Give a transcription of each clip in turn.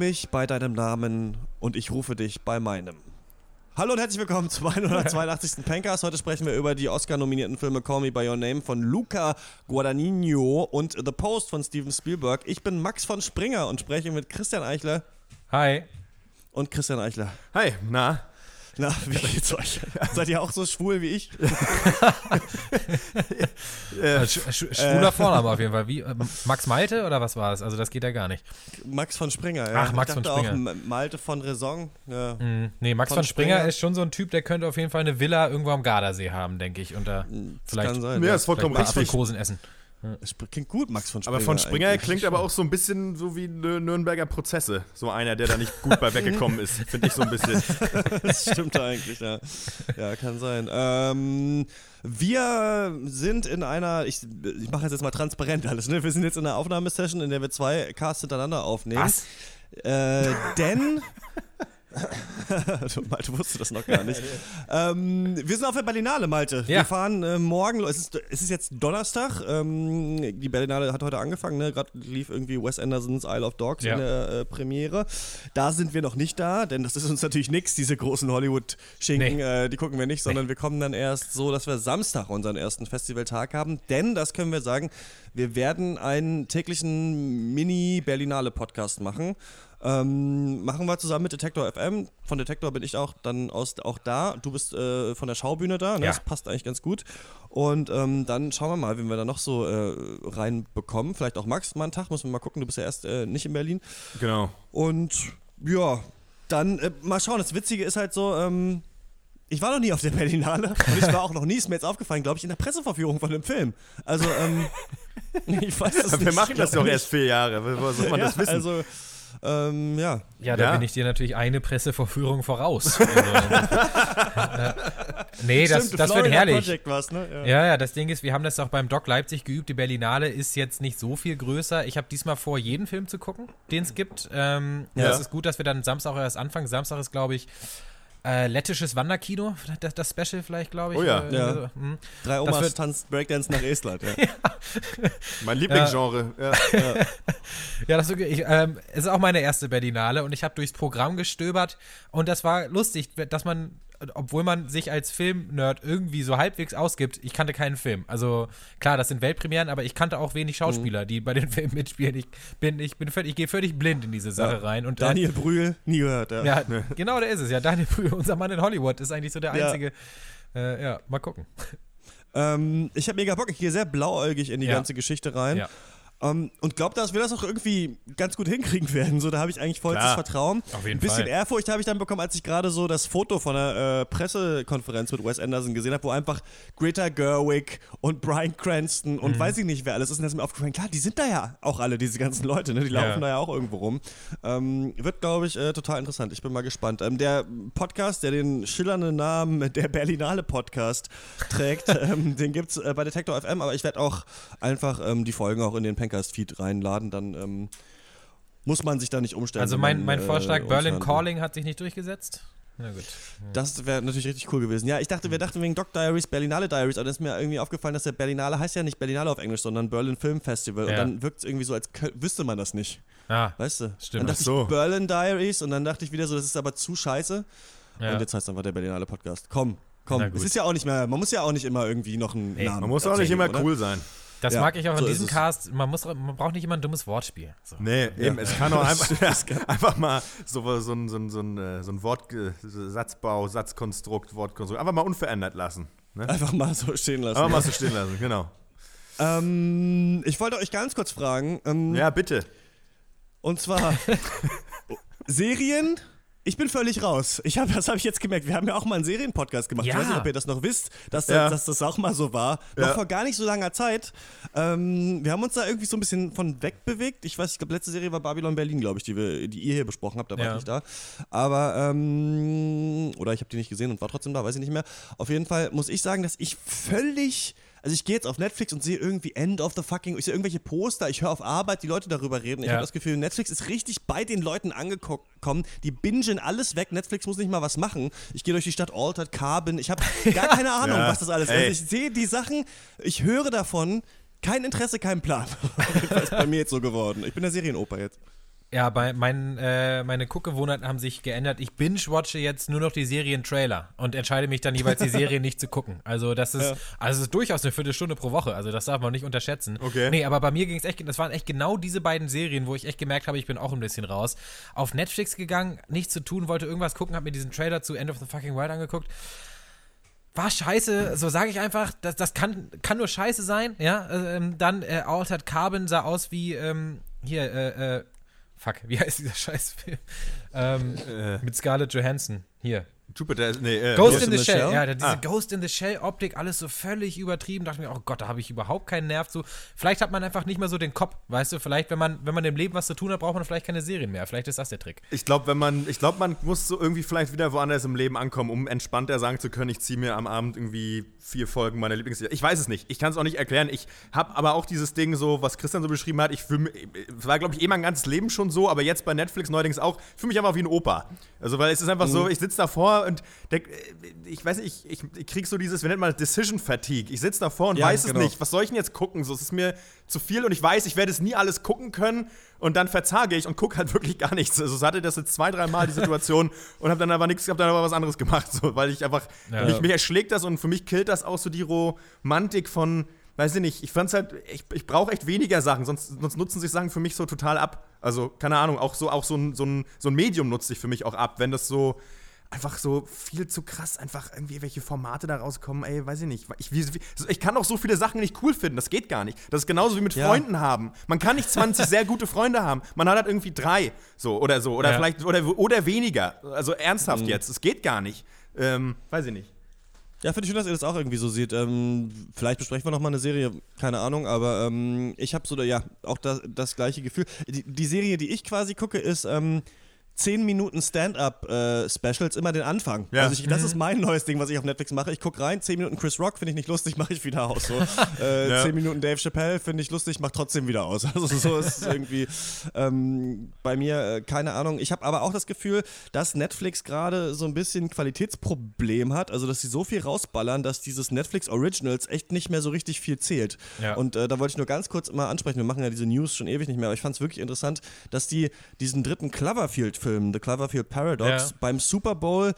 Mich bei deinem Namen und ich rufe dich bei meinem. Hallo und herzlich willkommen zum 182. Pencast. Heute sprechen wir über die Oscar-nominierten Filme Call Me By Your Name von Luca Guadagnino und The Post von Steven Spielberg. Ich bin Max von Springer und spreche mit Christian Eichler Hi. und Christian Eichler. Hi, na? Na, wie geht's euch? Seid ihr auch so schwul wie ich? Äh, sch sch schwuler Vorname auf jeden Fall. Wie, äh, Max Malte oder was war es? Also das geht ja gar nicht. Max von Springer, ja. Ach, Max ich von Springer. Auch Malte von Raison. Ja. Hm, nee, Max Von von, Springer, Springer. ist schon so ein Typ, der könnte auf jeden Fall eine Villa irgendwo am Gardasee haben, denke ich. Und da vielleicht, kann sein. Ja, ja. ist vollkommen richtig. Aprikosen essen. Es klingt gut, Max von Springer. Aber von Springer eigentlich. klingt aber auch so ein bisschen so wie Nür- Nürnberger Prozesse. So einer, der da nicht gut bei weggekommen ist, finde ich so ein bisschen. Das stimmt eigentlich, ja. Ja, kann sein. Ähm, wir sind in einer, ich, ich mache jetzt, jetzt mal transparent alles, ne? Wir sind jetzt in einer Aufnahmesession, in der wir zwei Casts hintereinander aufnehmen. Was? Äh, denn. Malte wusste das noch gar nicht. ähm, wir sind auf der Berlinale, Malte. Ja. Wir fahren äh, morgen, es ist, es ist jetzt Donnerstag. Ähm, die Berlinale hat heute angefangen, ne? Gerade lief irgendwie Wes Andersons Isle of Dogs Ja. in der äh, Premiere. Da sind wir noch nicht da, denn das ist uns natürlich nichts, diese großen Hollywood-Schinken, Nee. äh, die gucken wir nicht, sondern wir kommen dann erst so, dass wir Samstag unseren ersten Festivaltag haben. Denn, das können wir sagen, wir werden einen täglichen Mini-Berlinale-Podcast machen. Ähm, machen wir zusammen mit Detektor FM. Von Detektor bin ich auch dann aus, auch da. Du bist äh, von der Schaubühne da. Ne? Ja. Das passt eigentlich ganz gut. Und ähm, dann schauen wir mal, wen wir da noch so äh, reinbekommen. Vielleicht auch Max mal einen Tag. Müssen wir mal gucken. Du bist ja erst äh, nicht in Berlin. Genau. Und ja, dann äh, mal schauen. Das Witzige ist halt so, ähm, ich war noch nie auf der Berlinale und ich war auch noch nie, ist mir jetzt aufgefallen, glaube ich, in der Presseverführung von dem Film. Also, ähm, ich weiß es Wir nicht. machen das doch erst vier Jahre. Woher soll man ja, das wissen? Also, ähm, ja. Ja, da Ja. bin ich dir natürlich eine Pressevorführung voraus. Also, äh, nee, das, Stimmt, das wird Florida herrlich. Project war's, ne? Ja. Ja, ja, das Ding ist, wir haben das auch beim Doc Leipzig geübt. Die Berlinale ist jetzt nicht so viel größer. Ich habe diesmal vor, jeden Film zu gucken, den es gibt. Ähm, Ja. Das ist gut, dass wir dann Samstag erst anfangen. Samstag ist, glaube ich, äh, lettisches Wanderkino, das, das Special vielleicht, glaube ich. Oh ja. Äh, Ja. so, hm. Drei Das Omas wird- tanzt Breakdance nach Estland. Ja. mein Lieblingsgenre. Ja. Ja, das ist, wirklich- ich, ähm, es ist auch meine erste Berlinale und ich habe durchs Programm gestöbert und das war lustig, dass man, obwohl man sich als Film-Nerd irgendwie so halbwegs ausgibt, ich kannte keinen Film. Also klar, das sind Weltpremieren, aber ich kannte auch wenig Schauspieler, die bei den Filmen mitspielen. Ich bin, ich bin völlig, ich gehe völlig blind in diese Sache Ja. rein. Und äh, Daniel Brühl, nie gehört. Ja. ja, genau, der ist es. Ja, Daniel Brühl, unser Mann in Hollywood, ist eigentlich so der Ja. einzige. Äh, ja, mal gucken. Ähm, ich habe mega Bock. Ich gehe sehr blauäugig in die Ja. ganze Geschichte rein. Ja. Ähm, und glaube, dass wir das auch irgendwie ganz gut hinkriegen werden. So, da habe ich eigentlich vollstes Klar. Vertrauen. Auf jeden Ein bisschen Fall. Ehrfurcht habe ich dann bekommen, als ich gerade so das Foto von der äh, Pressekonferenz mit Wes Anderson gesehen habe, wo einfach Greta Gerwig und Brian Cranston und Mhm. weiß ich nicht wer alles ist. Und das ist mir aufgefallen, klar, die sind da ja auch alle, diese ganzen Leute, ne? die Ja. laufen da ja auch irgendwo rum. Ähm, wird, glaube ich, äh, total interessant. Ich bin mal gespannt. Ähm, der Podcast, der den schillernden Namen der Berlinale Podcast trägt, ähm, den gibt es äh, bei Detektor FM, aber ich werde auch einfach ähm, die Folgen auch in den Pencast-Feed reinladen. Dann ähm, muss man sich da nicht umstellen. Also wenn mein, man, mein äh, Vorschlag, uns Berlin. Calling hat sich nicht durchgesetzt. Na gut. Das wäre natürlich richtig cool gewesen. Ja, ich dachte, wir dachten wegen Doc Diaries, Berlinale Diaries, aber dann ist mir irgendwie aufgefallen, dass der Berlinale heißt ja nicht Berlinale auf Englisch, sondern Berlin Film Festival. Und Ja. dann wirkt es irgendwie so, als wüsste man das nicht. Ah, Weißt du? Stimmt. Dann dachte Ach so. ich Berlin Diaries und dann dachte ich wieder so, das ist aber zu scheiße. ja. Und jetzt heißt einfach der Berlinale Podcast. Komm, komm. Es ist ja auch nicht mehr, man muss ja auch nicht immer irgendwie noch einen Nee, Namen Man muss auch nicht immer oder? cool sein. Das Ja, mag ich auch so in diesem es. Cast. Man, muss, man braucht nicht immer ein dummes Wortspiel. So. Nee, eben. Es kann auch einfach, einfach mal so, so, ein, so, ein, so, ein, äh, so ein Wort, Satzbau, Satzkonstrukt, Wortkonstrukt, einfach mal unverändert lassen. Ne? Einfach mal so stehen lassen. Einfach mal so stehen lassen, genau. ähm, ich wollte euch ganz kurz fragen, ähm, Ja, bitte. Und zwar Serien. Ich bin völlig raus. Ich hab, das habe ich jetzt gemerkt. Wir haben ja auch mal einen Serienpodcast gemacht. Ja. Ich weiß nicht, ob ihr das noch wisst, dass, Ja. dass das auch mal so war. Noch Ja. vor gar nicht so langer Zeit. Ähm, wir haben uns da irgendwie so ein bisschen von weg bewegt. Ich weiß, ich glaube, letzte Serie war Babylon Berlin, glaube ich, die, wir, die ihr hier besprochen habt. Da war ich nicht da. Aber, ähm, oder ich habe die nicht gesehen und war trotzdem da, weiß ich nicht mehr. Auf jeden Fall muss ich sagen, dass ich völlig Also ich gehe jetzt auf Netflix und sehe irgendwie End of the fucking, ich sehe irgendwelche Poster, ich höre auf Arbeit die Leute darüber reden. Ich Ja. habe das Gefühl, Netflix ist richtig bei den Leuten angekommen. Die bingen alles weg. Netflix muss nicht mal was machen. Ich gehe durch die Stadt Altered, Carbon. Ich habe gar keine Ahnung, Ja. was das alles ist. Ey. Also ich sehe die Sachen, ich höre davon. Kein Interesse, kein Plan. das ist bei mir jetzt so geworden. Ich bin der Serienoper jetzt. Ja, bei mein, äh, meine Guckgewohnheiten haben sich geändert. Ich binge-watche jetzt nur noch die Serien-Trailer und entscheide mich dann jeweils, die Serie nicht zu gucken. Also das ist, ja. also es ist durchaus eine Viertelstunde pro Woche. Also das darf man nicht unterschätzen. Okay. Nee, aber bei mir ging es echt, das waren echt genau diese beiden Serien, wo ich echt gemerkt habe, ich bin auch ein bisschen raus. Auf Netflix gegangen, nichts zu tun, wollte irgendwas gucken, habe mir diesen Trailer zu End of the Fucking World angeguckt war scheiße, so sage ich einfach, das, das kann, kann nur scheiße sein, ja. Ähm, dann äh, Altered Carbon sah aus wie, ähm, hier, äh, äh, Fuck, wie heißt dieser Scheißfilm? Ähm, äh. Mit Scarlett Johansson. Hier. Jupiter, nee, äh, Ghost, Ghost in, in the, Shell. Shell. Ja, diese ah. Ghost in the Shell Optik, alles so völlig übertrieben. Dachte mir, oh Gott, da habe ich überhaupt keinen Nerv zu. Vielleicht hat man einfach nicht mehr so den Kopf, weißt du? Vielleicht, wenn man, wenn man im Leben was zu tun hat, braucht man vielleicht keine Serien mehr. Vielleicht ist das der Trick. Ich glaube, wenn man, ich glaube, man muss so irgendwie vielleicht wieder woanders im Leben ankommen, um entspannter sagen zu können, ich ziehe mir am Abend irgendwie vier Folgen meiner Lieblingsserie. Ich weiß es nicht. Ich kann es auch nicht erklären. Ich habe aber auch dieses Ding so, was Christian so beschrieben hat. Ich fühle es war glaube ich eh mein ganzes Leben schon so, aber jetzt bei Netflix neuerdings auch. Fühle mich einfach wie ein Opa. Also weil es ist einfach mhm. so, ich sitze davor und denk, ich weiß nicht, ich, ich, krieg so dieses, wir nennen mal Decision Fatigue. Ich sitze davor und ja, weiß genau. es nicht. Was soll ich denn jetzt gucken? So, es ist mir zu viel und ich weiß, ich werde es nie alles gucken können und dann verzage ich und gucke halt wirklich gar nichts. Also, ich hatte das jetzt zwei, dreimal die Situation und habe dann aber nichts, habe dann aber was anderes gemacht, so, weil ich einfach, ja. mich, mich erschlägt das und für mich killt das auch so die Romantik von weiß ich nicht, ich fand's halt, ich, ich brauche echt weniger Sachen, sonst, sonst nutzen sich Sachen für mich so total ab. Also, keine Ahnung, auch so, auch so ein, so ein, so ein Medium nutzt sich für mich auch ab, wenn das so, einfach so viel zu krass, einfach irgendwie welche Formate da rauskommen, ey, weiß ich nicht. Ich, ich kann auch so viele Sachen nicht cool finden, das geht gar nicht. Das ist genauso wie mit ja. Freunden haben. Man kann nicht 20 sehr gute Freunde haben, man hat halt irgendwie drei, so, oder so, oder ja. vielleicht, oder, oder weniger. Also ernsthaft mhm. jetzt, es geht gar nicht. Ähm, weiß ich nicht. Ja, finde ich schön, dass ihr das auch irgendwie so seht. Ähm, vielleicht besprechen wir noch mal eine Serie, keine Ahnung, aber ähm, ich habe so, ja, auch das, das gleiche Gefühl. Die, die, Serie, die ich quasi gucke, ist ähm, 10 Minuten Stand-up-Specials äh, immer den Anfang. Ja. Also ich, das ist mhm. mein neues Ding, was ich auf Netflix mache. Ich gucke rein, 10 Minuten Chris Rock finde ich nicht lustig, mache ich wieder aus. So. äh, ja. 10 Minuten Dave Chappelle finde ich lustig, mache trotzdem wieder aus. Also so ist es irgendwie ähm, bei mir, äh, keine Ahnung. Ich habe aber auch das Gefühl, dass Netflix gerade so ein bisschen Qualitätsproblem hat. Also dass sie so viel rausballern, dass dieses Netflix Originals echt nicht mehr so richtig viel zählt. Ja. Und äh, da wollte ich nur ganz kurz mal ansprechen. Wir machen ja diese News schon ewig nicht mehr, aber ich fand es wirklich interessant, dass die diesen dritten Cloverfield-Film Film, The Cloverfield Paradox, ja. beim Super Bowl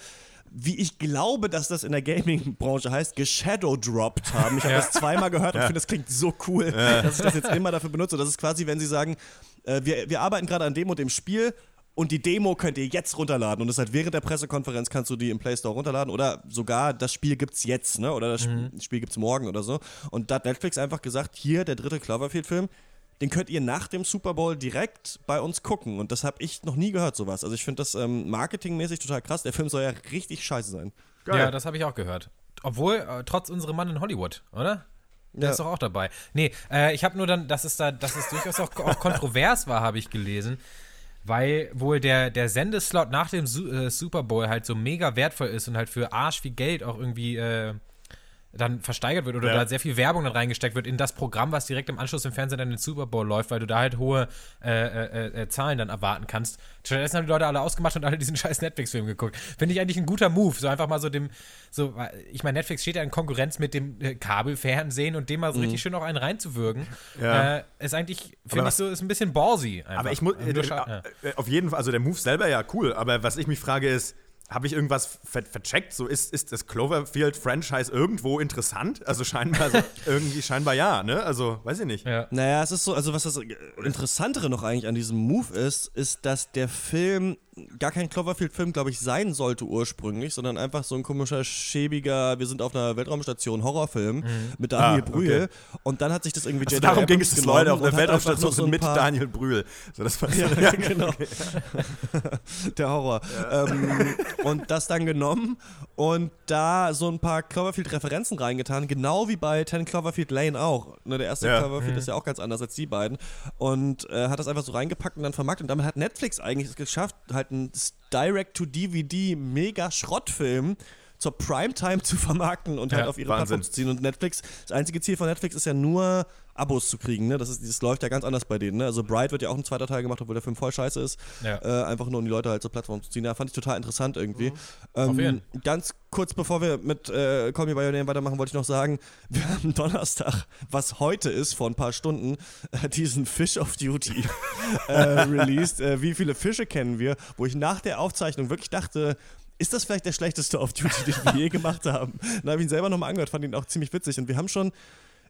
wie ich glaube, dass das in der Gaming-Branche heißt, geshadowdropped haben. Ich habe ja. das zweimal gehört und finde, das klingt so cool, ja. dass ich das jetzt immer dafür benutze. Das ist quasi, wenn sie sagen, äh, wir, wir arbeiten gerade an dem und dem Spiel und die Demo könnt ihr jetzt runterladen. Und das halt während der Pressekonferenz kannst du die im Play Store runterladen oder sogar das Spiel gibt's jetzt, ne? Oder das mhm. Spiel gibt's morgen oder so. Und da hat Netflix einfach gesagt, hier, der dritte Cloverfield-Film, den könnt ihr nach dem Super Bowl direkt bei uns gucken. Und das habe ich noch nie gehört, sowas. Also ich finde das ähm, marketingmäßig total krass. Der Film soll ja richtig scheiße sein. Geil. Ja, das habe ich auch gehört. Obwohl, äh, trotz unserem Mann in Hollywood, oder? Der ja. ist doch auch dabei. Nee, äh, ich habe nur dann, dass es da, dass es durchaus auch, auch kontrovers war, habe ich gelesen. Weil wohl der, der Sendeslot nach dem Su äh, Super Bowl halt so mega wertvoll ist und halt für Arsch viel Geld auch irgendwie äh, dann versteigert wird oder ja. da sehr viel Werbung dann reingesteckt wird in das Programm, was direkt im Anschluss im Fernsehen dann den Super Bowl läuft, weil du da halt hohe äh, äh, äh, Zahlen dann erwarten kannst. Stattdessen haben die Leute alle ausgemacht und alle diesen scheiß Netflix-Film geguckt. Finde ich eigentlich ein guter Move. So einfach mal so dem, so, ich meine, Netflix steht ja in Konkurrenz mit dem äh, Kabelfernsehen und dem mal so mhm. richtig schön noch einen reinzuwürgen. Ja. Äh, ist eigentlich, finde ich so, ist ein bisschen ballsy. Einfach. Aber ich muss, äh, auf jeden Fall, also der Move selber ja cool, aber was ich mich frage ist, habe ich irgendwas ver vercheckt? So ist, ist das Cloverfield-Franchise irgendwo interessant? Also scheinbar, also irgendwie scheinbar ja, ne? Also weiß ich nicht. Ja. Naja, es ist so, also was das Interessantere noch eigentlich an diesem Move ist, ist, dass der Film gar kein Cloverfield-Film, glaube ich, sein sollte ursprünglich, sondern einfach so ein komischer, schäbiger, wir sind auf einer Weltraumstation Horrorfilm mhm. mit Daniel ah, Brühl. Okay. Und dann hat sich das irgendwie also Darum ging es, Leute auf der Weltraumstation so mit Daniel Brühl. So, das war ja, ja, genau. der Horror. Ja. Ähm, und das dann genommen und da so ein paar Cloverfield-Referenzen reingetan, genau wie bei Ten Cloverfield Lane auch. Ne, der erste ja. Cloverfield mhm. ist ja auch ganz anders als die beiden. Und äh, hat das einfach so reingepackt und dann vermarktet. Und damit hat Netflix eigentlich es geschafft, halt ein Direct-to-DVD mega Schrottfilm zur Primetime zu vermarkten und halt Ja, auf ihre Wahnsinn. Plattform zu ziehen. Und Netflix, das einzige Ziel von Netflix ist ja nur Abos zu kriegen. Ne? Das, ist, das läuft ja ganz anders bei denen. Ne? Also Bright wird ja auch ein zweiter Teil gemacht, obwohl der Film voll scheiße ist. Ja. Äh, einfach nur um die Leute halt zur Plattform zu ziehen. Ja, fand ich total interessant irgendwie. Ähm, Auf jeden. Ganz kurz bevor wir mit äh, Call Me By Your Name weitermachen, wollte ich noch sagen, wir haben Donnerstag, was heute ist, vor ein paar Stunden, äh, diesen Fish of Duty äh, released. Äh, wie viele Fische kennen wir? Wo ich nach der Aufzeichnung wirklich dachte, ist das vielleicht der schlechteste Off-Duty, den wir je gemacht haben? Dann habe ich ihn selber nochmal angehört, fand ihn auch ziemlich witzig. Und wir haben schon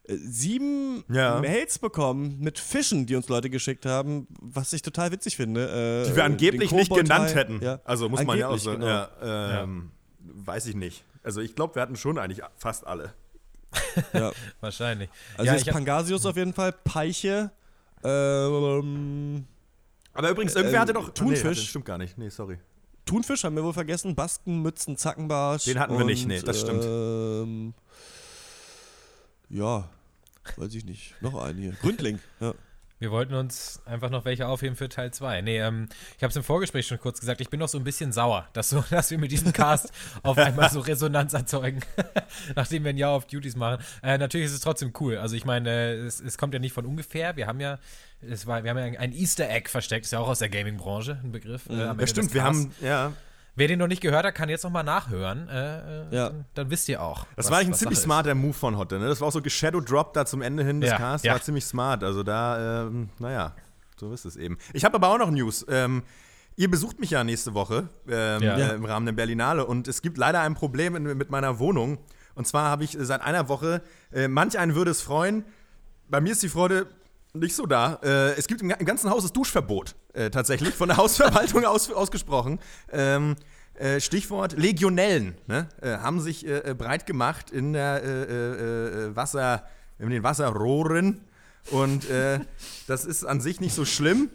äh, sieben Ja. Mails bekommen mit Fischen, die uns Leute geschickt haben, was ich total witzig finde. Äh, Die wir angeblich nicht genannt hätten. Ja. Also muss man ja auch Angeblich, so. genau. Ja, ähm, Weiß ich nicht. Also ich glaube, wir hatten schon eigentlich fast alle. Ja. Wahrscheinlich. Also ja, ist Pangasius auf jeden Fall, Peiche, ähm, Aber übrigens, irgendwer Äh, hatte doch. Thunfisch. Nee, hatte- stimmt gar nicht. Nee, sorry. Thunfisch haben wir wohl vergessen, Basken, Mützen, Zackenbarsch. Den hatten wir nicht, nee, das stimmt. Ähm, ja, weiß ich nicht. Noch einen hier. Gründling. Ja. Wir wollten uns einfach noch welche aufheben für Teil 2. Nee, ähm, ich habe es im Vorgespräch schon kurz gesagt, ich bin noch so ein bisschen sauer, dass, so, dass wir mit diesem Cast auf einmal so Resonanz erzeugen, nachdem wir ein Jahr auf Duties machen. Äh, natürlich ist es trotzdem cool. Also ich meine, äh, es, es kommt ja nicht von ungefähr. Wir haben ja, es war, wir haben ja ein Easter Egg versteckt, ist ja auch aus der Gaming-Branche ein Begriff. äh, Ja, stimmt, wir haben. Ja. Wer den noch nicht gehört hat, kann jetzt noch mal nachhören. Äh, äh, Ja. dann, dann wisst ihr auch. Das was- war eigentlich ein ziemlich Sache ist. smarter Move von Hotte. Ne? Das war auch so geshadowdropped da zum Ende hin des Ja, Casts. ja. War ziemlich smart. Also da, ähm, naja, so ist es eben. Ich habe aber auch noch News. Ähm, ihr besucht mich ja nächste Woche ähm, Ja. äh, im Rahmen der Berlinale und es gibt leider ein Problem in, mit meiner Wohnung. Und zwar habe ich seit einer Woche, äh, manch einen würde es freuen, bei mir ist die Freude nicht so da. Äh, es gibt im, im ganzen Haus das Duschverbot, äh, tatsächlich, von der Hausverwaltung aus, ausgesprochen. Ähm, äh, Stichwort Legionellen ne? äh, haben sich äh, äh, breit gemacht in der Wasser, in den Wasserrohren. Und das ist an sich nicht so schlimm,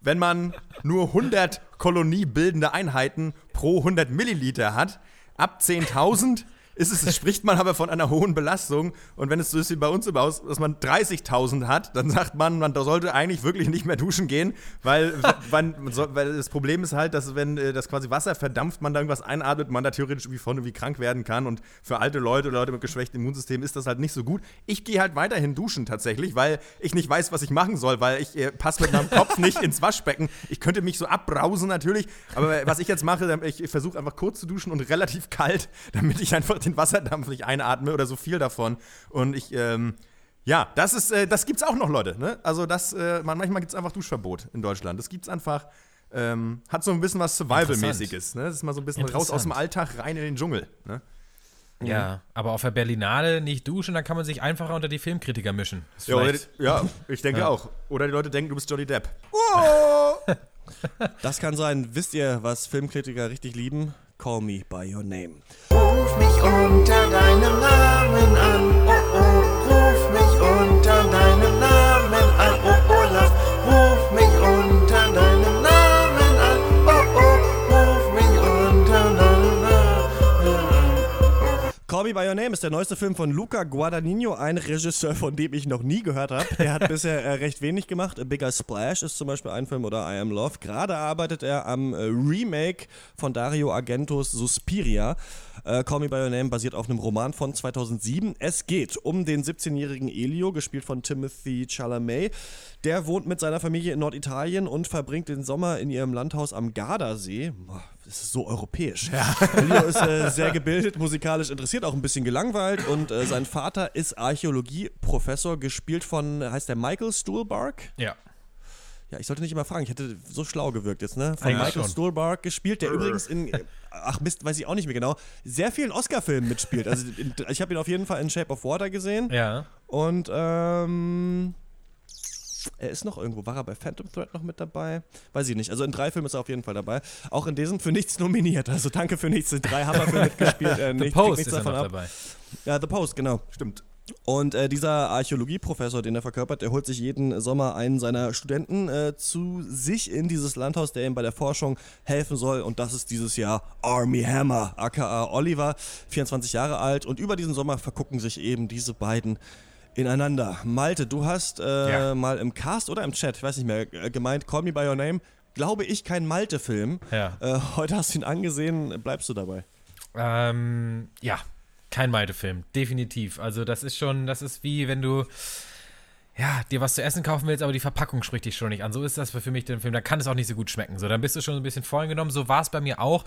wenn man nur 100 koloniebildende Einheiten pro 100 Milliliter hat. Ab 10.000 ist es, spricht man aber von einer hohen Belastung. Und wenn es so ist wie bei uns im Haus, dass man 30.000 hat, dann sagt man, man sollte eigentlich wirklich nicht mehr duschen gehen, weil, weil, weil das Problem ist halt, dass wenn äh, das quasi Wasser verdampft, man da irgendwas einatmet, man da theoretisch wie vorne wie krank werden kann. Und für alte Leute, Leute mit geschwächtem Immunsystem ist das halt nicht so gut. Ich gehe halt weiterhin duschen tatsächlich, weil ich nicht weiß, was ich machen soll, weil ich äh, passe mit meinem Kopf nicht ins Waschbecken. Ich könnte mich so abbrausen natürlich, aber was ich jetzt mache, ich versuche einfach kurz zu duschen und relativ kalt, damit ich einfach den Wasserdampf nicht einatme oder so viel davon. Und ich, ähm, ja, das ist, äh, das gibt's auch noch, Leute. Ne? Also das, äh, man, manchmal gibt's einfach Duschverbot in Deutschland. Das gibt's einfach. Ähm, hat so ein bisschen was Survival-mäßiges. Ne? Das ist mal so ein bisschen raus aus dem Alltag, rein in den Dschungel. Ne? Ja, aber auf der Berlinale nicht duschen, dann kann man sich einfacher unter die Filmkritiker mischen. Ja, oder, ja, ich denke auch. Oder die Leute denken, du bist Johnny Depp. Das kann sein. Wisst ihr, was Filmkritiker richtig lieben? Call Me By Your Name. Ruf mich unter deinem Namen an, oh oh, ruf mich unter deinem Call Me By Your Name ist der neueste Film von Luca Guadagnino, ein Regisseur, von dem ich noch nie gehört habe. Der hat bisher äh, recht wenig gemacht. A Bigger Splash ist zum Beispiel ein Film oder I Am Love. Gerade arbeitet er am äh, Remake von Dario Argentos Suspiria. Äh, Call Me By Your Name basiert auf einem Roman von 2007. Es geht um den 17-jährigen Elio, gespielt von Timothy Chalamet. Der wohnt mit seiner Familie in Norditalien und verbringt den Sommer in ihrem Landhaus am Gardasee. Boah, Das ist so europäisch. Elio ist äh, sehr gebildet, musikalisch interessiert, auch ein bisschen gelangweilt und äh, sein Vater ist Archäologieprofessor, gespielt von, heißt der Michael Stuhlbarg? Ja. Ja, ich sollte nicht immer fragen, ich hätte so schlau gewirkt jetzt, ne? Von Eigentlich Michael schon. Stuhlbarg gespielt, der übrigens in, ach Mist, weiß ich auch nicht mehr genau, sehr vielen Oscar-Filmen mitspielt. Also in, ich habe ihn auf jeden Fall in Shape of Water gesehen Ja. und ähm, er ist noch irgendwo, war er bei Phantom Thread noch mit dabei? Weiß ich nicht. Also in drei Filmen ist er auf jeden Fall dabei. Auch in diesem für nichts nominiert. Also danke für nichts. In drei haben wir für mitgespielt. Äh, The nicht, Post nichts ist er noch davon ab. dabei. Ja, The Post, genau. Stimmt. Und äh, dieser Archäologieprofessor, den er verkörpert, der holt sich jeden Sommer einen seiner Studenten äh, zu sich in dieses Landhaus, der ihm bei der Forschung helfen soll. Und das ist dieses Jahr Army Hammer, aka Oliver, 24 Jahre alt. Und über diesen Sommer vergucken sich eben diese beiden ineinander. Malte, du hast äh, Ja. mal im Cast oder im Chat, ich weiß nicht mehr, äh, gemeint, Call Me By Your Name. Glaube ich, kein Malte-Film. Ja. Äh, heute hast du ihn angesehen, bleibst du dabei? Ähm, ja, kein Meidefilm, definitiv. Also das ist schon, das ist wie wenn du ja, dir was zu essen kaufen willst, aber die Verpackung spricht dich schon nicht an. So ist das für mich den Film. Da kann es auch nicht so gut schmecken. So, dann bist du schon ein bisschen voreingenommen. So war es bei mir auch.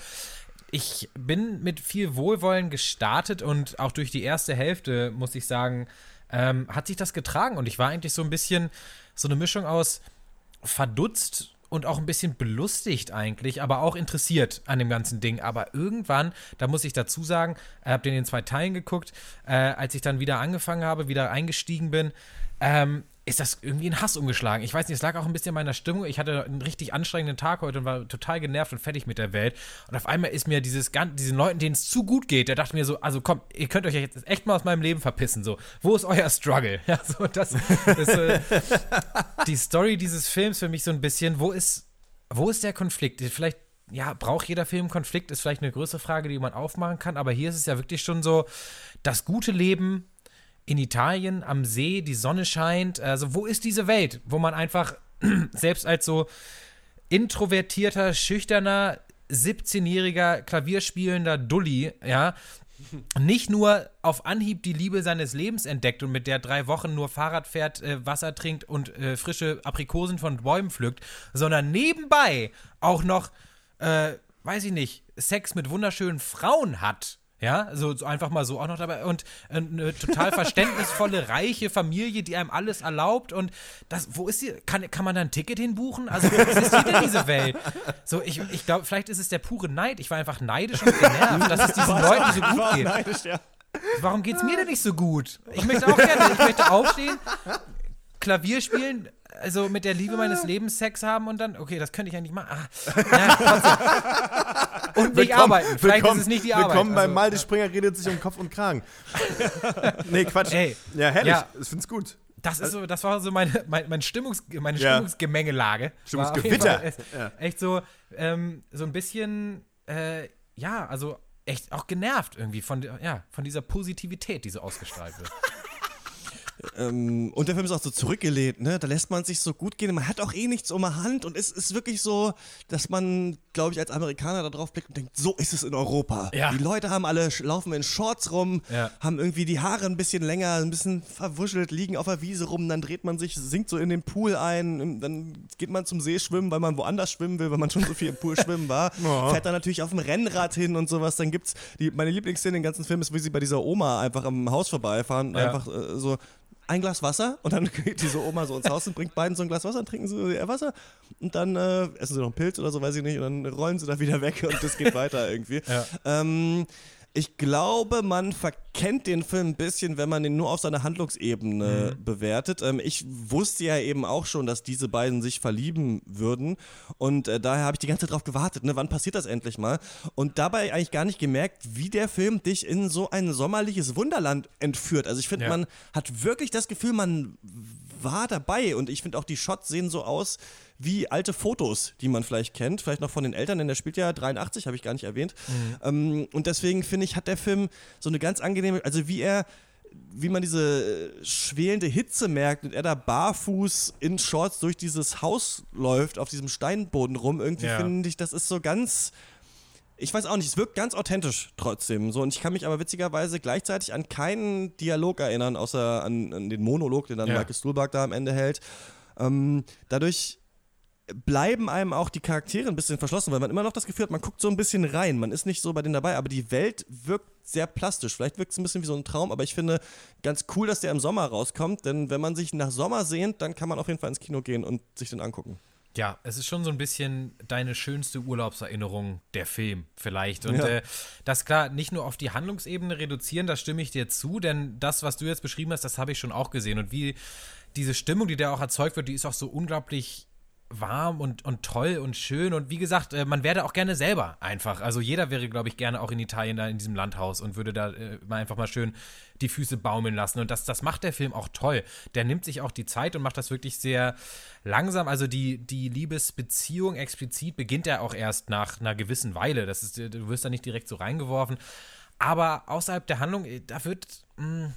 Ich bin mit viel Wohlwollen gestartet und auch durch die erste Hälfte, muss ich sagen, ähm, hat sich das getragen. Und ich war eigentlich so ein bisschen so eine Mischung aus verdutzt und auch ein bisschen belustigt eigentlich, aber auch interessiert an dem ganzen Ding. Aber irgendwann, da muss ich dazu sagen, habe den in zwei Teilen geguckt, äh, als ich dann wieder angefangen habe, wieder eingestiegen bin, ähm, ist das irgendwie in Hass umgeschlagen. Ich weiß nicht, es lag auch ein bisschen in meiner Stimmung. Ich hatte einen richtig anstrengenden Tag heute und war total genervt und fertig mit der Welt. Und auf einmal ist mir dieses diesen Leuten, denen es zu gut geht, der dachte mir so, also komm, ihr könnt euch jetzt echt mal aus meinem Leben verpissen. So, wo ist euer Struggle? Ja, so das ist äh, die Story dieses Films für mich so ein bisschen. Wo ist, wo ist der Konflikt? Vielleicht ja, braucht jeder Film Konflikt? Ist vielleicht eine größere Frage, die man aufmachen kann. Aber hier ist es ja wirklich schon so, das gute Leben in Italien am See, die Sonne scheint. Also, wo ist diese Welt, wo man einfach selbst als so introvertierter, schüchterner, 17-jähriger Klavierspielender Dulli, ja, nicht nur auf Anhieb die Liebe seines Lebens entdeckt und mit der drei Wochen nur Fahrrad fährt, äh, Wasser trinkt und äh, frische Aprikosen von Bäumen pflückt, sondern nebenbei auch noch, äh, weiß ich nicht, Sex mit wunderschönen Frauen hat. Ja, so, so, einfach mal so auch noch dabei. Und äh, eine total verständnisvolle, reiche Familie, die einem alles erlaubt. Und das, wo ist die? Kann, kann man da ein Ticket hinbuchen? Also, wo existiert denn diese Welt? So, ich, ich glaube, vielleicht ist es der pure Neid. Ich war einfach neidisch und genervt, dass es diesen Leuten so gut geht. Neidisch, ja. Warum geht es mir denn nicht so gut? Ich möchte auch gerne, ich möchte aufstehen, Klavier spielen, also mit der Liebe meines Lebens Sex haben und dann, okay, das könnte ich ja nicht machen. Ah, ja, und nicht willkommen, arbeiten. Vielleicht willkommen, ist es nicht die Arbeit. Willkommen also, beim Malte Springer redet sich um Kopf und Kragen. nee, Quatsch. Ey, ja, herrlich. ja. Ich find's gut. Das, ist so, das war so meine, mein, mein Stimmungs, meine Ja. Stimmungsgemengelage. Stimmungsgewitter. Echt, Ja. echt so, ähm, so ein bisschen, äh, ja, also echt auch genervt irgendwie von, ja, von dieser Positivität, die so ausgestrahlt wird. Ähm, und der Film ist auch so zurückgelehnt, ne? Da lässt man sich so gut gehen. Man hat auch eh nichts um die Hand und es ist wirklich so, dass man, glaube ich, als Amerikaner da drauf blickt und denkt, so ist es in Europa. Ja. Die Leute haben alle, laufen in Shorts rum, Ja. haben irgendwie die Haare ein bisschen länger, ein bisschen verwuschelt, liegen auf der Wiese rum, dann dreht man sich, sinkt so in den Pool ein, dann geht man zum See schwimmen, weil man woanders schwimmen will, weil man schon so viel im Pool schwimmen war. Fährt dann natürlich auf dem Rennrad hin und sowas. Dann gibt's, die, meine Lieblingsszene im ganzen Film ist, wie sie bei dieser Oma einfach am Haus vorbeifahren und Ja. einfach äh, so ein Glas Wasser und dann geht diese Oma so ins Haus und bringt beiden so ein Glas Wasser und trinken sie ihr Wasser und dann äh, essen sie noch einen Pilz oder so, weiß ich nicht, und dann rollen sie da wieder weg und das geht weiter irgendwie. Ja. Ähm, ich glaube, man verkennt den Film ein bisschen, wenn man den nur auf seiner Handlungsebene bewertet. Ähm, ich wusste ja eben auch schon, dass diese beiden sich verlieben würden. Und äh, daher habe ich die ganze Zeit drauf gewartet. Ne? Wann passiert das endlich mal? Und dabei eigentlich gar nicht gemerkt, wie der Film dich in so ein sommerliches Wunderland entführt. Also ich finde, Ja. man hat wirklich das Gefühl, man war dabei. Und ich finde auch, die Shots sehen so aus wie alte Fotos, die man vielleicht kennt, vielleicht noch von den Eltern, denn der spielt ja 83, habe ich gar nicht erwähnt. Ähm, und deswegen finde ich, hat der Film so eine ganz angenehme, also wie er wie man diese äh, schwelende Hitze merkt und er da barfuß in Shorts durch dieses Haus läuft, auf diesem Steinboden rum, irgendwie Ja. finde ich, das ist so ganz, ich weiß auch nicht, es wirkt ganz authentisch trotzdem. So, und ich kann mich aber witzigerweise gleichzeitig an keinen Dialog erinnern, außer an, an den Monolog, den dann Ja. Michael Stuhlbarg da am Ende hält. Ähm, dadurch bleiben einem auch die Charaktere ein bisschen verschlossen, weil man immer noch das Gefühl hat, man guckt so ein bisschen rein. Man ist nicht so bei denen dabei, aber die Welt wirkt sehr plastisch. Vielleicht wirkt es ein bisschen wie so ein Traum, aber ich finde ganz cool, dass der im Sommer rauskommt, denn wenn man sich nach Sommer sehnt, dann kann man auf jeden Fall ins Kino gehen und sich den angucken. Ja, es ist schon so ein bisschen deine schönste Urlaubserinnerung, der Film vielleicht. Und Ja. äh, das klar, nicht nur auf die Handlungsebene reduzieren, da stimme ich dir zu, denn das, was du jetzt beschrieben hast, das habe ich schon auch gesehen. Und wie diese Stimmung, die da auch erzeugt wird, die ist auch so unglaublich warm und, und toll und schön. Und wie gesagt, äh, man wäre auch gerne selber einfach. Also jeder wäre, glaube ich, gerne auch in Italien da in diesem Landhaus und würde da äh, mal einfach mal schön die Füße baumeln lassen. Und das, das macht der Film auch toll. Der nimmt sich auch die Zeit und macht das wirklich sehr langsam. Also die, die Liebesbeziehung explizit beginnt ja auch erst nach einer gewissen Weile. Das ist, du wirst da nicht direkt so reingeworfen. Aber außerhalb der Handlung, äh, da wird. Mh, ja,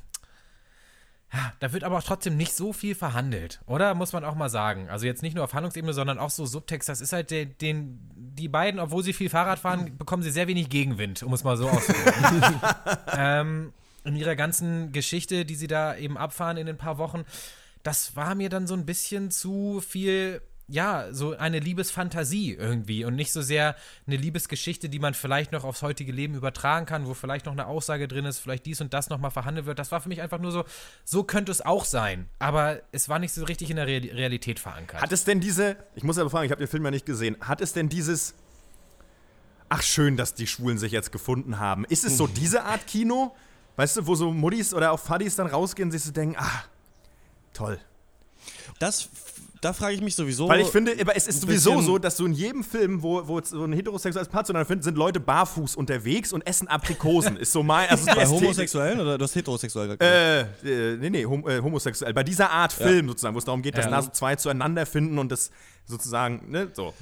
da wird aber auch trotzdem nicht so viel verhandelt, oder? Muss man auch mal sagen. Also jetzt nicht nur auf Handlungsebene, sondern auch so Subtext. Das ist halt der, den, die beiden, obwohl sie viel Fahrrad fahren, bekommen sie sehr wenig Gegenwind, um es mal so auszudrücken. ähm, in ihrer ganzen Geschichte, die sie da eben abfahren in ein paar Wochen, das war mir dann so ein bisschen zu viel ja, so eine Liebesfantasie irgendwie und nicht so sehr eine Liebesgeschichte, die man vielleicht noch aufs heutige Leben übertragen kann, wo vielleicht noch eine Aussage drin ist, vielleicht dies und das nochmal verhandelt wird. Das war für mich einfach nur so, so könnte es auch sein. Aber es war nicht so richtig in der Re Realität verankert. Hat es denn diese, ich muss aber fragen, ich habe den Film ja nicht gesehen, hat es denn dieses, ach schön, dass die Schwulen sich jetzt gefunden haben. Ist es so diese Art Kino, weißt du, wo so Muddis oder auch Fuddies dann rausgehen und sich so denken, ah, toll. Das, da frage ich mich sowieso. Weil ich finde, aber es ist sowieso so, dass du in jedem Film, wo, wo so ein heterosexuelles Paar zueinander findet, sind Leute barfuß unterwegs und essen Aprikosen. ist so mein, also bei Homosexuellen oder du hast heterosexuell gesagt? Äh, äh, nee, nee, hom äh, homosexuell. Bei dieser Art Film sozusagen, wo es darum geht, dass Ja. zwei zueinander finden und das sozusagen, ne, so.